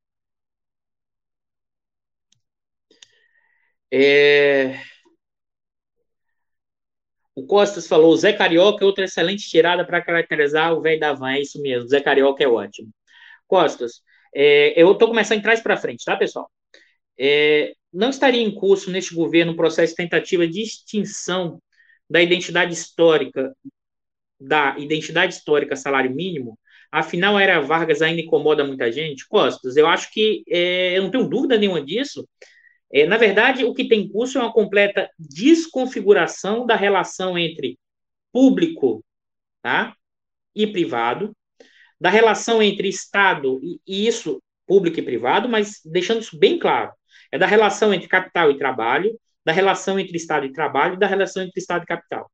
S1: É... O Costas falou, Zé Carioca é outra excelente tirada para caracterizar o velho da van, é isso mesmo, Zé Carioca é ótimo. Costas, é, eu estou começando em trás para frente, tá, pessoal? É, não estaria em curso neste governo um processo de tentativa de extinção da identidade histórica, da identidade histórica salário mínimo? Afinal, a era Vargas ainda incomoda muita gente? Costas, eu acho que, é, eu não tenho dúvida nenhuma disso, é, na verdade, o que tem em curso é uma completa desconfiguração da relação entre público tá, e privado, da relação entre Estado e, e isso, público e privado, mas deixando isso bem claro. É da relação entre capital e trabalho, da relação entre Estado e trabalho e da relação entre Estado e capital.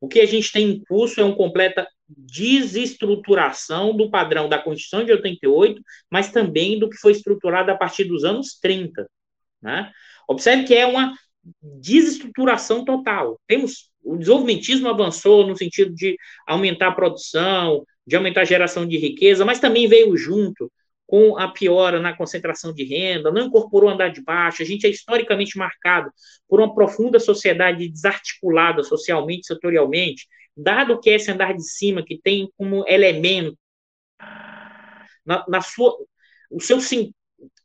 S1: O que a gente tem em curso é uma completa desestruturação do padrão da Constituição de 88, mas também do que foi estruturado a partir dos anos 30. Né? Observe que é uma desestruturação total. Temos o desenvolvimentismo avançou no sentido de aumentar a produção, de aumentar a geração de riqueza, mas também veio junto com a piora na concentração de renda, não incorporou andar de baixo. A gente é historicamente marcado por uma profunda sociedade desarticulada socialmente, setorialmente, dado que esse andar de cima que tem como elemento na, na sua o seu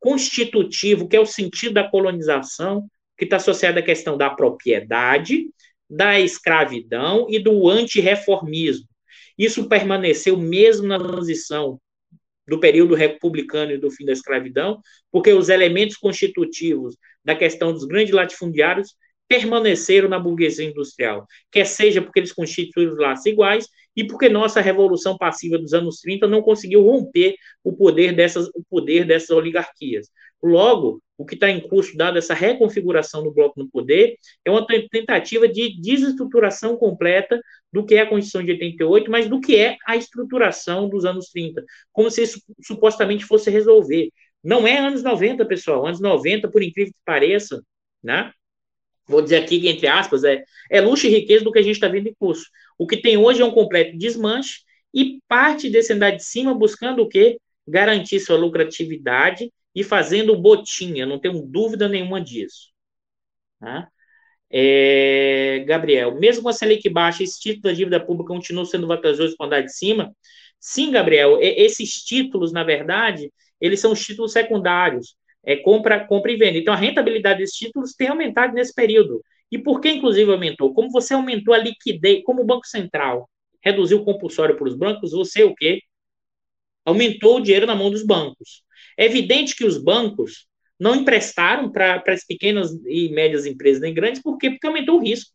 S1: constitutivo, que é o sentido da colonização, que está associado à questão da propriedade, da escravidão e do antirreformismo. Isso permaneceu mesmo na transição do período republicano e do fim da escravidão, porque os elementos constitutivos da questão dos grandes latifundiários permaneceram na burguesia industrial, quer seja porque eles constituíram laços iguais e porque nossa revolução passiva dos anos 30 não conseguiu romper o poder dessas, o poder dessas oligarquias. Logo, o que está em curso, dado essa reconfiguração do bloco no poder, é uma tentativa de desestruturação completa do que é a Constituição de 88, mas do que é a estruturação dos anos 30, como se isso supostamente fosse resolver. Não é anos 90, pessoal. Anos 90, por incrível que pareça, né? Vou dizer aqui, entre aspas, é, é luxo e riqueza do que a gente está vendo em curso. O que tem hoje é um completo desmanche e parte desse andar de cima buscando o quê? Garantir sua lucratividade e fazendo botinha, não tenho dúvida nenhuma disso. Tá? É, Gabriel, mesmo com a Selic baixa, esse título da dívida pública continua sendo vantajoso para andar de cima? Sim, Gabriel, esses títulos, na verdade, eles são os títulos secundários, é compra, compra e venda. Então, a rentabilidade desses títulos tem aumentado nesse período. E por que, inclusive, aumentou? Como você aumentou a liquidez, como o Banco Central reduziu o compulsório para os bancos, você o quê? Aumentou o dinheiro na mão dos bancos. É evidente que os bancos não emprestaram para as pequenas e médias empresas nem grandes, por quê? Porque aumentou o risco.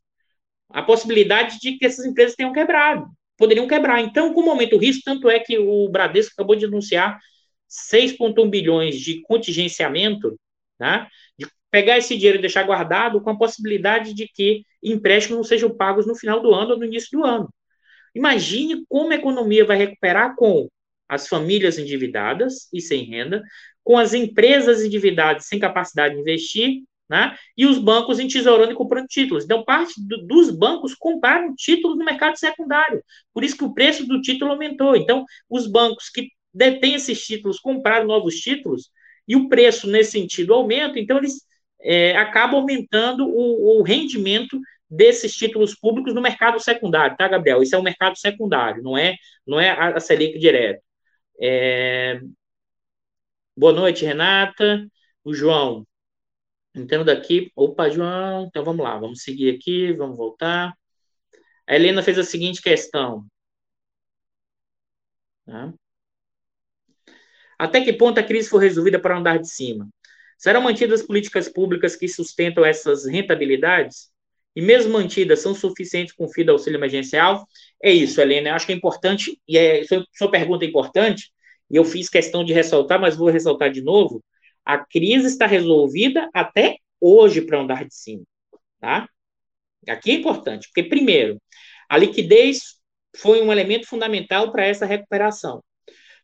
S1: A possibilidade de que essas empresas tenham quebrado, poderiam quebrar. Então, como aumenta o risco, tanto é que o Bradesco acabou de anunciar 6,1 bilhões de contingenciamento, né, de pegar esse dinheiro e deixar guardado com a possibilidade de que empréstimos não sejam pagos no final do ano ou no início do ano. Imagine como a economia vai recuperar com as famílias endividadas e sem renda, com as empresas endividadas sem capacidade de investir, né? E os bancos entesourando e comprando títulos. Então, parte do, dos bancos compraram títulos no mercado secundário. Por isso que o preço do título aumentou. Então, os bancos que detêm esses títulos compraram novos títulos e o preço, nesse sentido, aumenta. Então, eles é, acabam aumentando o, o rendimento desses títulos públicos no mercado secundário, tá, Gabriel? Isso é um mercado secundário, não é, não é a Selic direto. É... Boa noite, Renata. O João. Entrando daqui. Opa, João. Então vamos lá, vamos seguir aqui, vamos voltar. A Helena fez a seguinte questão. Tá? Até que ponto a crise foi resolvida para andar de cima? Serão mantidas políticas públicas que sustentam essas rentabilidades? E mesmo mantidas, são suficientes com o fim do auxílio emergencial? É isso, Helena. Eu acho que é importante, e é, sua, sua pergunta é importante, e eu fiz questão de ressaltar, mas vou ressaltar de novo. A crise está resolvida até hoje para andar de cima. Tá? Aqui é importante, porque, primeiro, a liquidez foi um elemento fundamental para essa recuperação.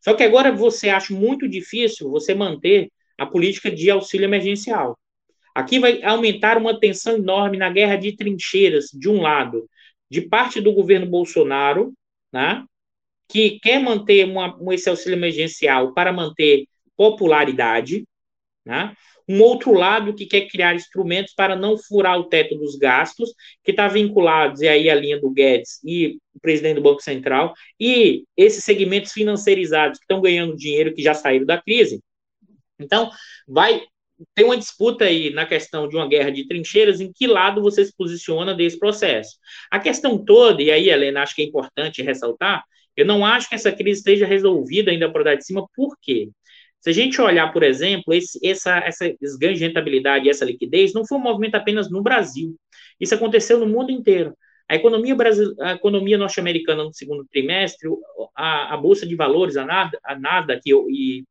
S1: Só que agora você acha muito difícil você manter a política de auxílio emergencial. Aqui vai aumentar uma tensão enorme na guerra de trincheiras, de um lado, de parte do governo Bolsonaro, né, que quer manter uma, esse auxílio emergencial para manter popularidade, né, um outro lado que quer criar instrumentos para não furar o teto dos gastos, que está vinculado e aí a linha do Guedes e o presidente do Banco Central, e esses segmentos financiarizados que estão ganhando dinheiro, que já saíram da crise. Então, vai tem uma disputa aí na questão de uma guerra de trincheiras, em que lado você se posiciona desse processo. A questão toda, e aí, Helena, acho que é importante ressaltar, eu não acho que essa crise esteja resolvida ainda por dar de cima, por quê? Se a gente olhar, por exemplo, esse, essa, essa, esse ganho de rentabilidade e essa liquidez não foi um movimento apenas no Brasil. Isso aconteceu no mundo inteiro. A economia, Brasil, a economia norte-americana no segundo trimestre, a, a Bolsa de Valores, a NADA, a NADA que, e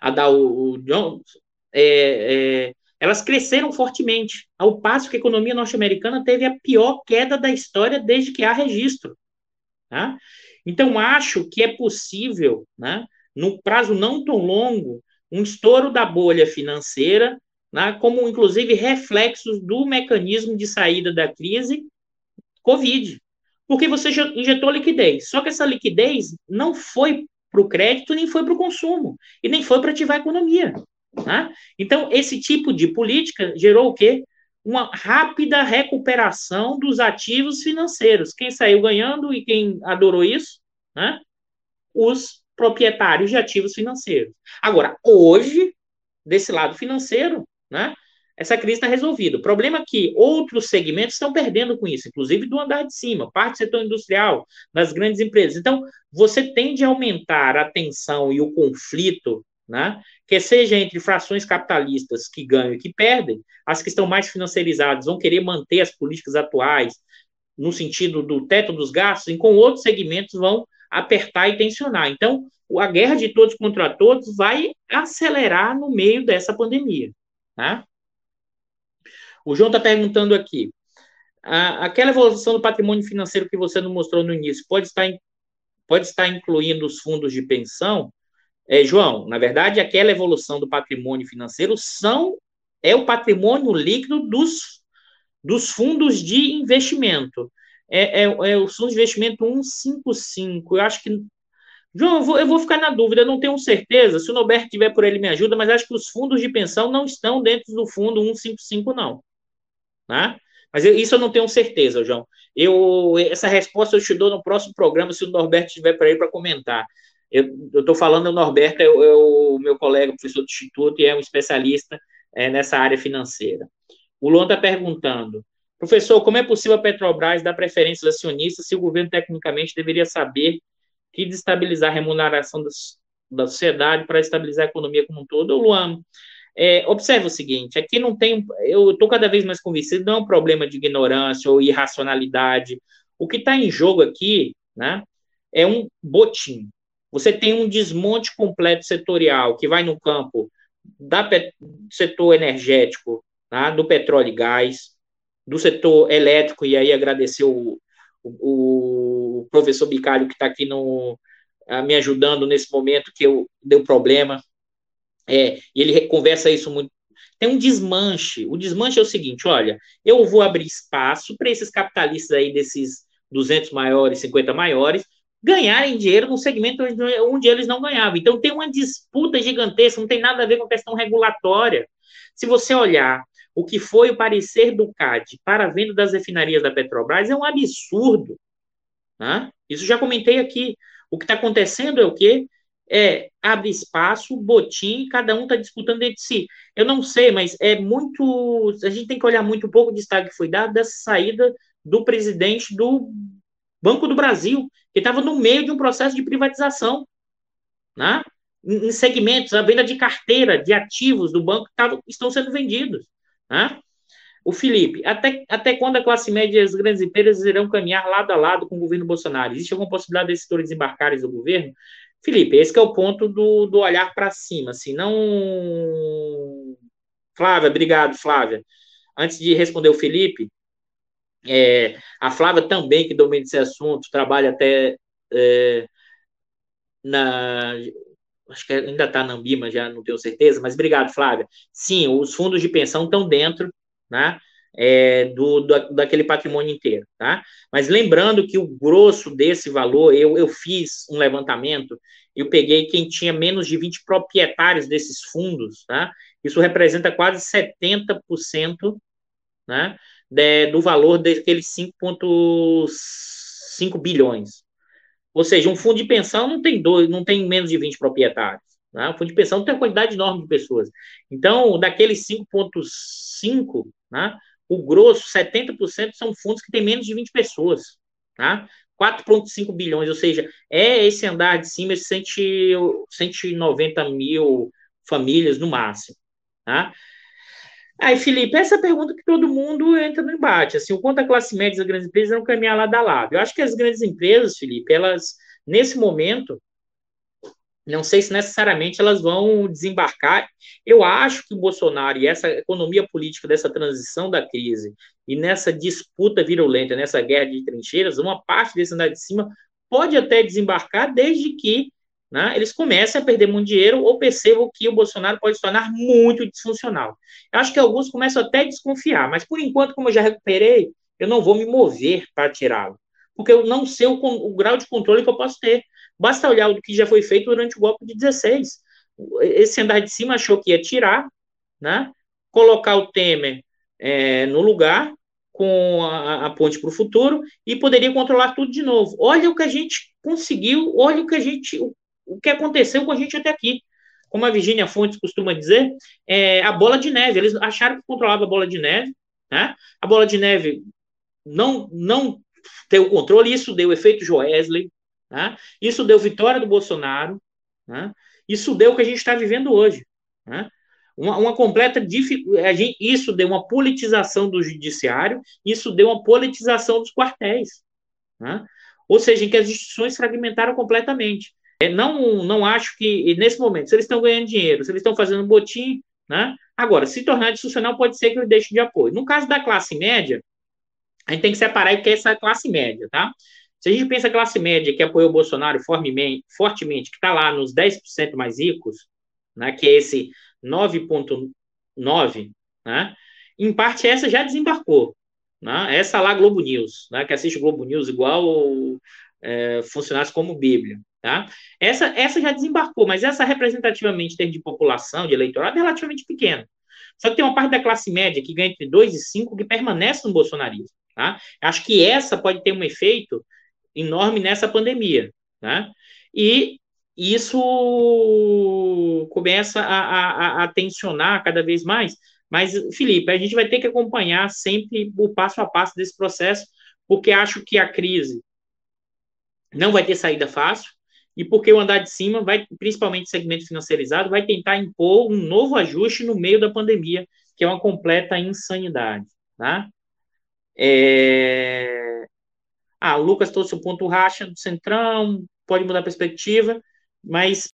S1: a Dow Jones, é, é, elas cresceram fortemente, ao passo que a economia norte-americana teve a pior queda da história desde que há registro. Tá? Então, acho que é possível, né, no prazo não tão longo, um estouro da bolha financeira, né, como inclusive reflexos do mecanismo de saída da crise Covid. Porque você injetou liquidez. Só que essa liquidez não foi para o crédito, nem foi para o consumo, e nem foi para ativar a economia. Né? Então, esse tipo de política gerou o quê? Uma rápida recuperação dos ativos financeiros. Quem saiu ganhando e quem adorou isso? Né? Os proprietários de ativos financeiros. Agora, hoje, desse lado financeiro, né, essa crise está resolvida. O problema é que outros segmentos estão perdendo com isso, inclusive do andar de cima, parte do setor industrial, das grandes empresas. Então, você tende a aumentar a tensão e o conflito, né? Que seja entre frações capitalistas que ganham e que perdem, as que estão mais financiarizadas vão querer manter as políticas atuais no sentido do teto dos gastos, e com outros segmentos vão apertar e tensionar. Então, a guerra de todos contra todos vai acelerar no meio dessa pandemia. Né? O João está perguntando aqui: aquela evolução do patrimônio financeiro que você não mostrou no início pode estar, pode estar incluindo os fundos de pensão? É, João, na verdade, aquela evolução do patrimônio financeiro são é o patrimônio líquido dos, dos fundos de investimento. É, é, é o fundo de investimento 155. Eu acho que João, eu vou, eu vou, ficar na dúvida, eu não tenho certeza. Se o Norberto tiver por ele, me ajuda, mas acho que os fundos de pensão não estão dentro do fundo 155, não. Né? Mas eu, isso eu não tenho certeza, João. Eu, essa resposta eu te dou no próximo programa, se o Norberto estiver por aí para comentar. Eu estou falando, o Norberto é, é, o meu colega, professor do Instituto, e é um especialista é, nessa área financeira. O Luan está perguntando, professor, como é possível a Petrobras dar preferências acionistas se o governo tecnicamente deveria saber que destabilizar a remuneração das, da sociedade para estabilizar a economia como um todo. Luan, é, observe o seguinte: aqui não tem. Eu estou cada vez mais convencido, não é um problema de ignorância ou irracionalidade. O que está em jogo aqui né, é um botim. Você tem um desmonte completo setorial que vai no campo da, do setor energético, tá, do petróleo e gás, do setor elétrico, e aí agradecer o, o, o professor Bicalho, que está aqui no, me ajudando nesse momento que eu deu problema. É, e ele conversa isso muito. Tem um desmanche. O desmanche é o seguinte: olha, eu vou abrir espaço para esses capitalistas aí, desses 200 maiores, 50 maiores, ganharem dinheiro no segmento onde eles não ganhavam. Então tem uma disputa gigantesca, não tem nada a ver com questão regulatória. Se você olhar o que foi o parecer do CAD para a venda das refinarias da Petrobras, é um absurdo. Né? Isso já comentei aqui. O que está acontecendo é o quê? É, abre espaço, botim, cada um está disputando entre si. Eu não sei, mas é muito. A gente tem que olhar muito um pouco de destaque que foi dado dessa saída do presidente do Banco do Brasil, que estava no meio de um processo de privatização. Né? Em segmentos, a venda de carteira de ativos do banco tavam, estão sendo vendidos. Né? O Felipe, até, até quando a classe média e as grandes empresas irão caminhar lado a lado com o governo Bolsonaro? Existe alguma possibilidade desses setores desembarcarem do governo? Felipe, esse é o ponto do, do olhar para cima, assim, não... Flávia, obrigado, Flávia. Antes de responder o Felipe, é, a Flávia também, que domina esse assunto, trabalha até é, na acho que ainda está na Ambima, já não tenho certeza, mas obrigado, Flávia. Sim, os fundos de pensão estão dentro, né? É, do, daquele patrimônio inteiro, tá? Mas lembrando que o grosso desse valor, eu, eu fiz um levantamento, eu peguei quem tinha menos de 20 proprietários desses fundos, tá? Isso representa quase 70%, né? De, do valor daqueles 5,5 bilhões, ou seja, um fundo de pensão não tem dois, não tem menos de 20 proprietários. Né? Um fundo de pensão tem uma quantidade enorme de pessoas. Então, daqueles 5,5, né, o grosso, 70% são fundos que têm menos de 20 pessoas. Tá? 4,5 bilhões, ou seja, é esse andar de cima, 190 mil famílias no máximo. Tá? Aí, Felipe, essa é pergunta que todo mundo entra no embate, assim, o quanto a classe média e as grandes empresas vão caminhar lado a lado. Eu acho que as grandes empresas, Felipe, elas, nesse momento, não sei se necessariamente elas vão desembarcar. Eu acho que o Bolsonaro e essa economia política dessa transição da crise e nessa disputa virulenta, nessa guerra de trincheiras, uma parte desse andar de cima pode até desembarcar desde que né, eles começam a perder muito dinheiro ou percebam que o Bolsonaro pode se tornar muito disfuncional. Eu acho que alguns começam até a desconfiar, mas por enquanto, como eu já recuperei, eu não vou me mover para tirá-lo, porque eu não sei o, o, grau de controle que eu posso ter. Basta olhar o que já foi feito durante o golpe de 16. Esse andar de cima achou que ia tirar, né, colocar o Temer é, no lugar, com a, a ponte para o futuro e poderia controlar tudo de novo. Olha o que a gente conseguiu, olha o que a gente, o que aconteceu com a gente até aqui. como a Virginia Fontes costuma dizer, é a bola de neve. Eles acharam que controlava a bola de neve, né? A bola de neve não, não ter o controle, isso deu efeito Joesley, né? isso deu vitória do Bolsonaro, né? isso deu o que a gente está vivendo hoje. Né? Uma, uma, completa dificuldade. Isso deu uma politização do judiciário, isso deu uma politização dos quartéis. Né? Ou seja, em que as instituições fragmentaram completamente. É, não, não acho que, nesse momento, se eles estão ganhando dinheiro, se eles estão fazendo botim, né? agora, se tornar institucional, pode ser que eles deixem de apoio. No caso da classe média, a gente tem que separar o que é essa classe média, tá? Se a gente pensa classe média que apoiou o Bolsonaro fortemente, fortemente que está lá nos 10% mais ricos, né, que é esse 9,9, né, em parte essa já desembarcou. Né, essa lá Globo News, né, que assiste Globo News igual é, funcionários como Bíblia. Tá? Essa, essa já desembarcou, mas essa representativamente de população, de eleitorado, é relativamente pequena. Só que tem uma parte da classe média que ganha entre 2 e 5 que permanece no bolsonarismo. Tá? Acho que essa pode ter um efeito enorme nessa pandemia. Tá? E isso começa a, a, a, tensionar cada vez mais. Mas, Felipe, a gente vai ter que acompanhar sempre o passo a passo desse processo, porque acho que a crise não vai ter saída fácil, e porque o andar de cima vai, principalmente segmento financiarizado, vai tentar impor um novo ajuste no meio da pandemia, que é uma completa insanidade. Tá? É... Ah, Lucas trouxe o ponto racha do Centrão, pode mudar a perspectiva, mas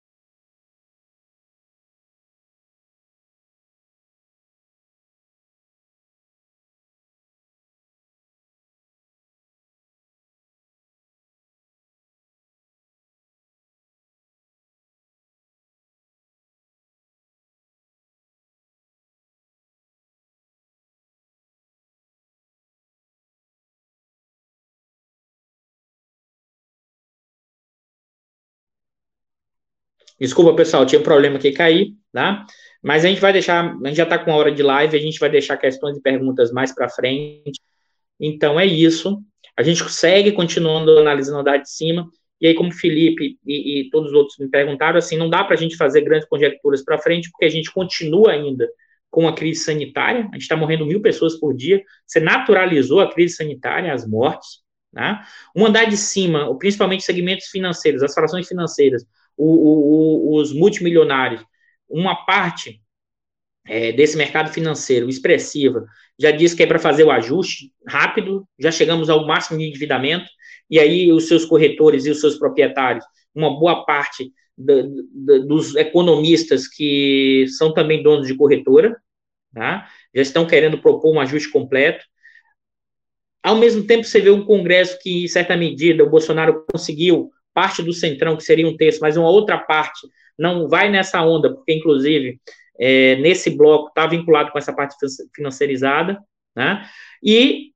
S1: Desculpa, pessoal, tinha um problema aqui cair, tá? Mas a gente vai deixar, a gente já está com a hora de live, a gente vai deixar questões e perguntas mais para frente. Então é isso. A gente segue continuando analisando andar de cima. E aí, como o Felipe e, e, todos os outros me perguntaram, assim, não dá para a gente fazer grandes conjecturas para frente, porque a gente continua ainda com a crise sanitária. A gente está morrendo mil pessoas por dia. Você naturalizou a crise sanitária, as mortes. Né? Um andar de cima, principalmente segmentos financeiros, as frações financeiras, o, o, os multimilionários, uma parte é, desse mercado financeiro expressiva já diz que é para fazer o ajuste rápido, já chegamos ao máximo de endividamento, e aí os seus corretores e os seus proprietários, uma boa parte da, da, dos economistas que são também donos de corretora, tá? já estão querendo propor um ajuste completo. Ao mesmo tempo, você vê um Congresso que, em certa medida, o Bolsonaro conseguiu parte do centrão, que seria um terço, mas uma outra parte não vai nessa onda, porque, inclusive, é, nesse bloco está vinculado com essa parte financiarizada, né? E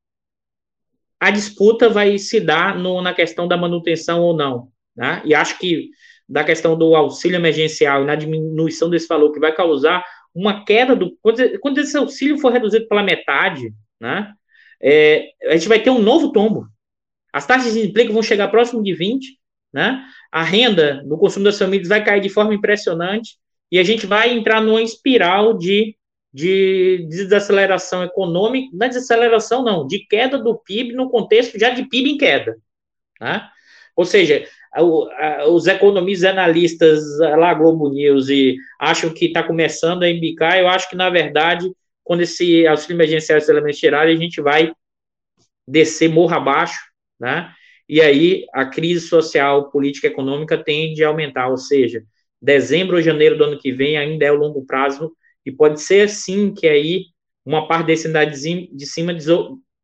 S1: a disputa vai se dar no, na questão da manutenção ou não, né? E acho que da questão do auxílio emergencial e na diminuição desse valor, que vai causar uma queda do. Quando, quando esse auxílio for reduzido pela metade, né? É, a gente vai ter um novo tombo. As taxas de desemprego vão chegar próximo de 20, né? A renda do consumo das famílias vai cair de forma impressionante e a gente vai entrar numa espiral de, de desaceleração econômica, não é desaceleração não, de queda do PIB no contexto já de PIB em queda, né? Ou seja, os economistas analistas lá Globo News e acham que está começando a embicar, eu acho que na verdade quando esse auxílio emergencial e elementos tirarem, a gente vai descer morro abaixo, né? E aí a crise social, política, econômica tende a aumentar, ou seja, dezembro ou janeiro do ano que vem ainda é o longo prazo, e pode ser sim que aí uma parte desse andar de cima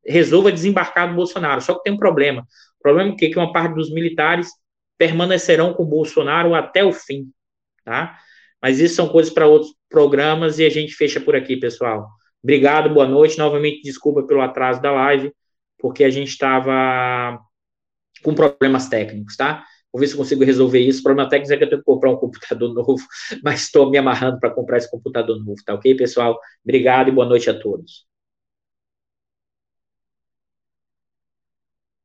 S1: resolva desembarcar do Bolsonaro. Só que tem um problema. O problema é que, que uma parte dos militares permanecerão com o Bolsonaro até o fim, tá? Mas isso são coisas para outros programas e a gente fecha por aqui, pessoal. Obrigado, boa noite. Novamente, desculpa pelo atraso da live, porque a gente estava com problemas técnicos, tá? Vou ver se consigo resolver isso. O problema técnico é que eu tenho que comprar um computador novo, mas estou me amarrando para comprar esse computador novo, tá ok, pessoal? Obrigado e boa noite a todos.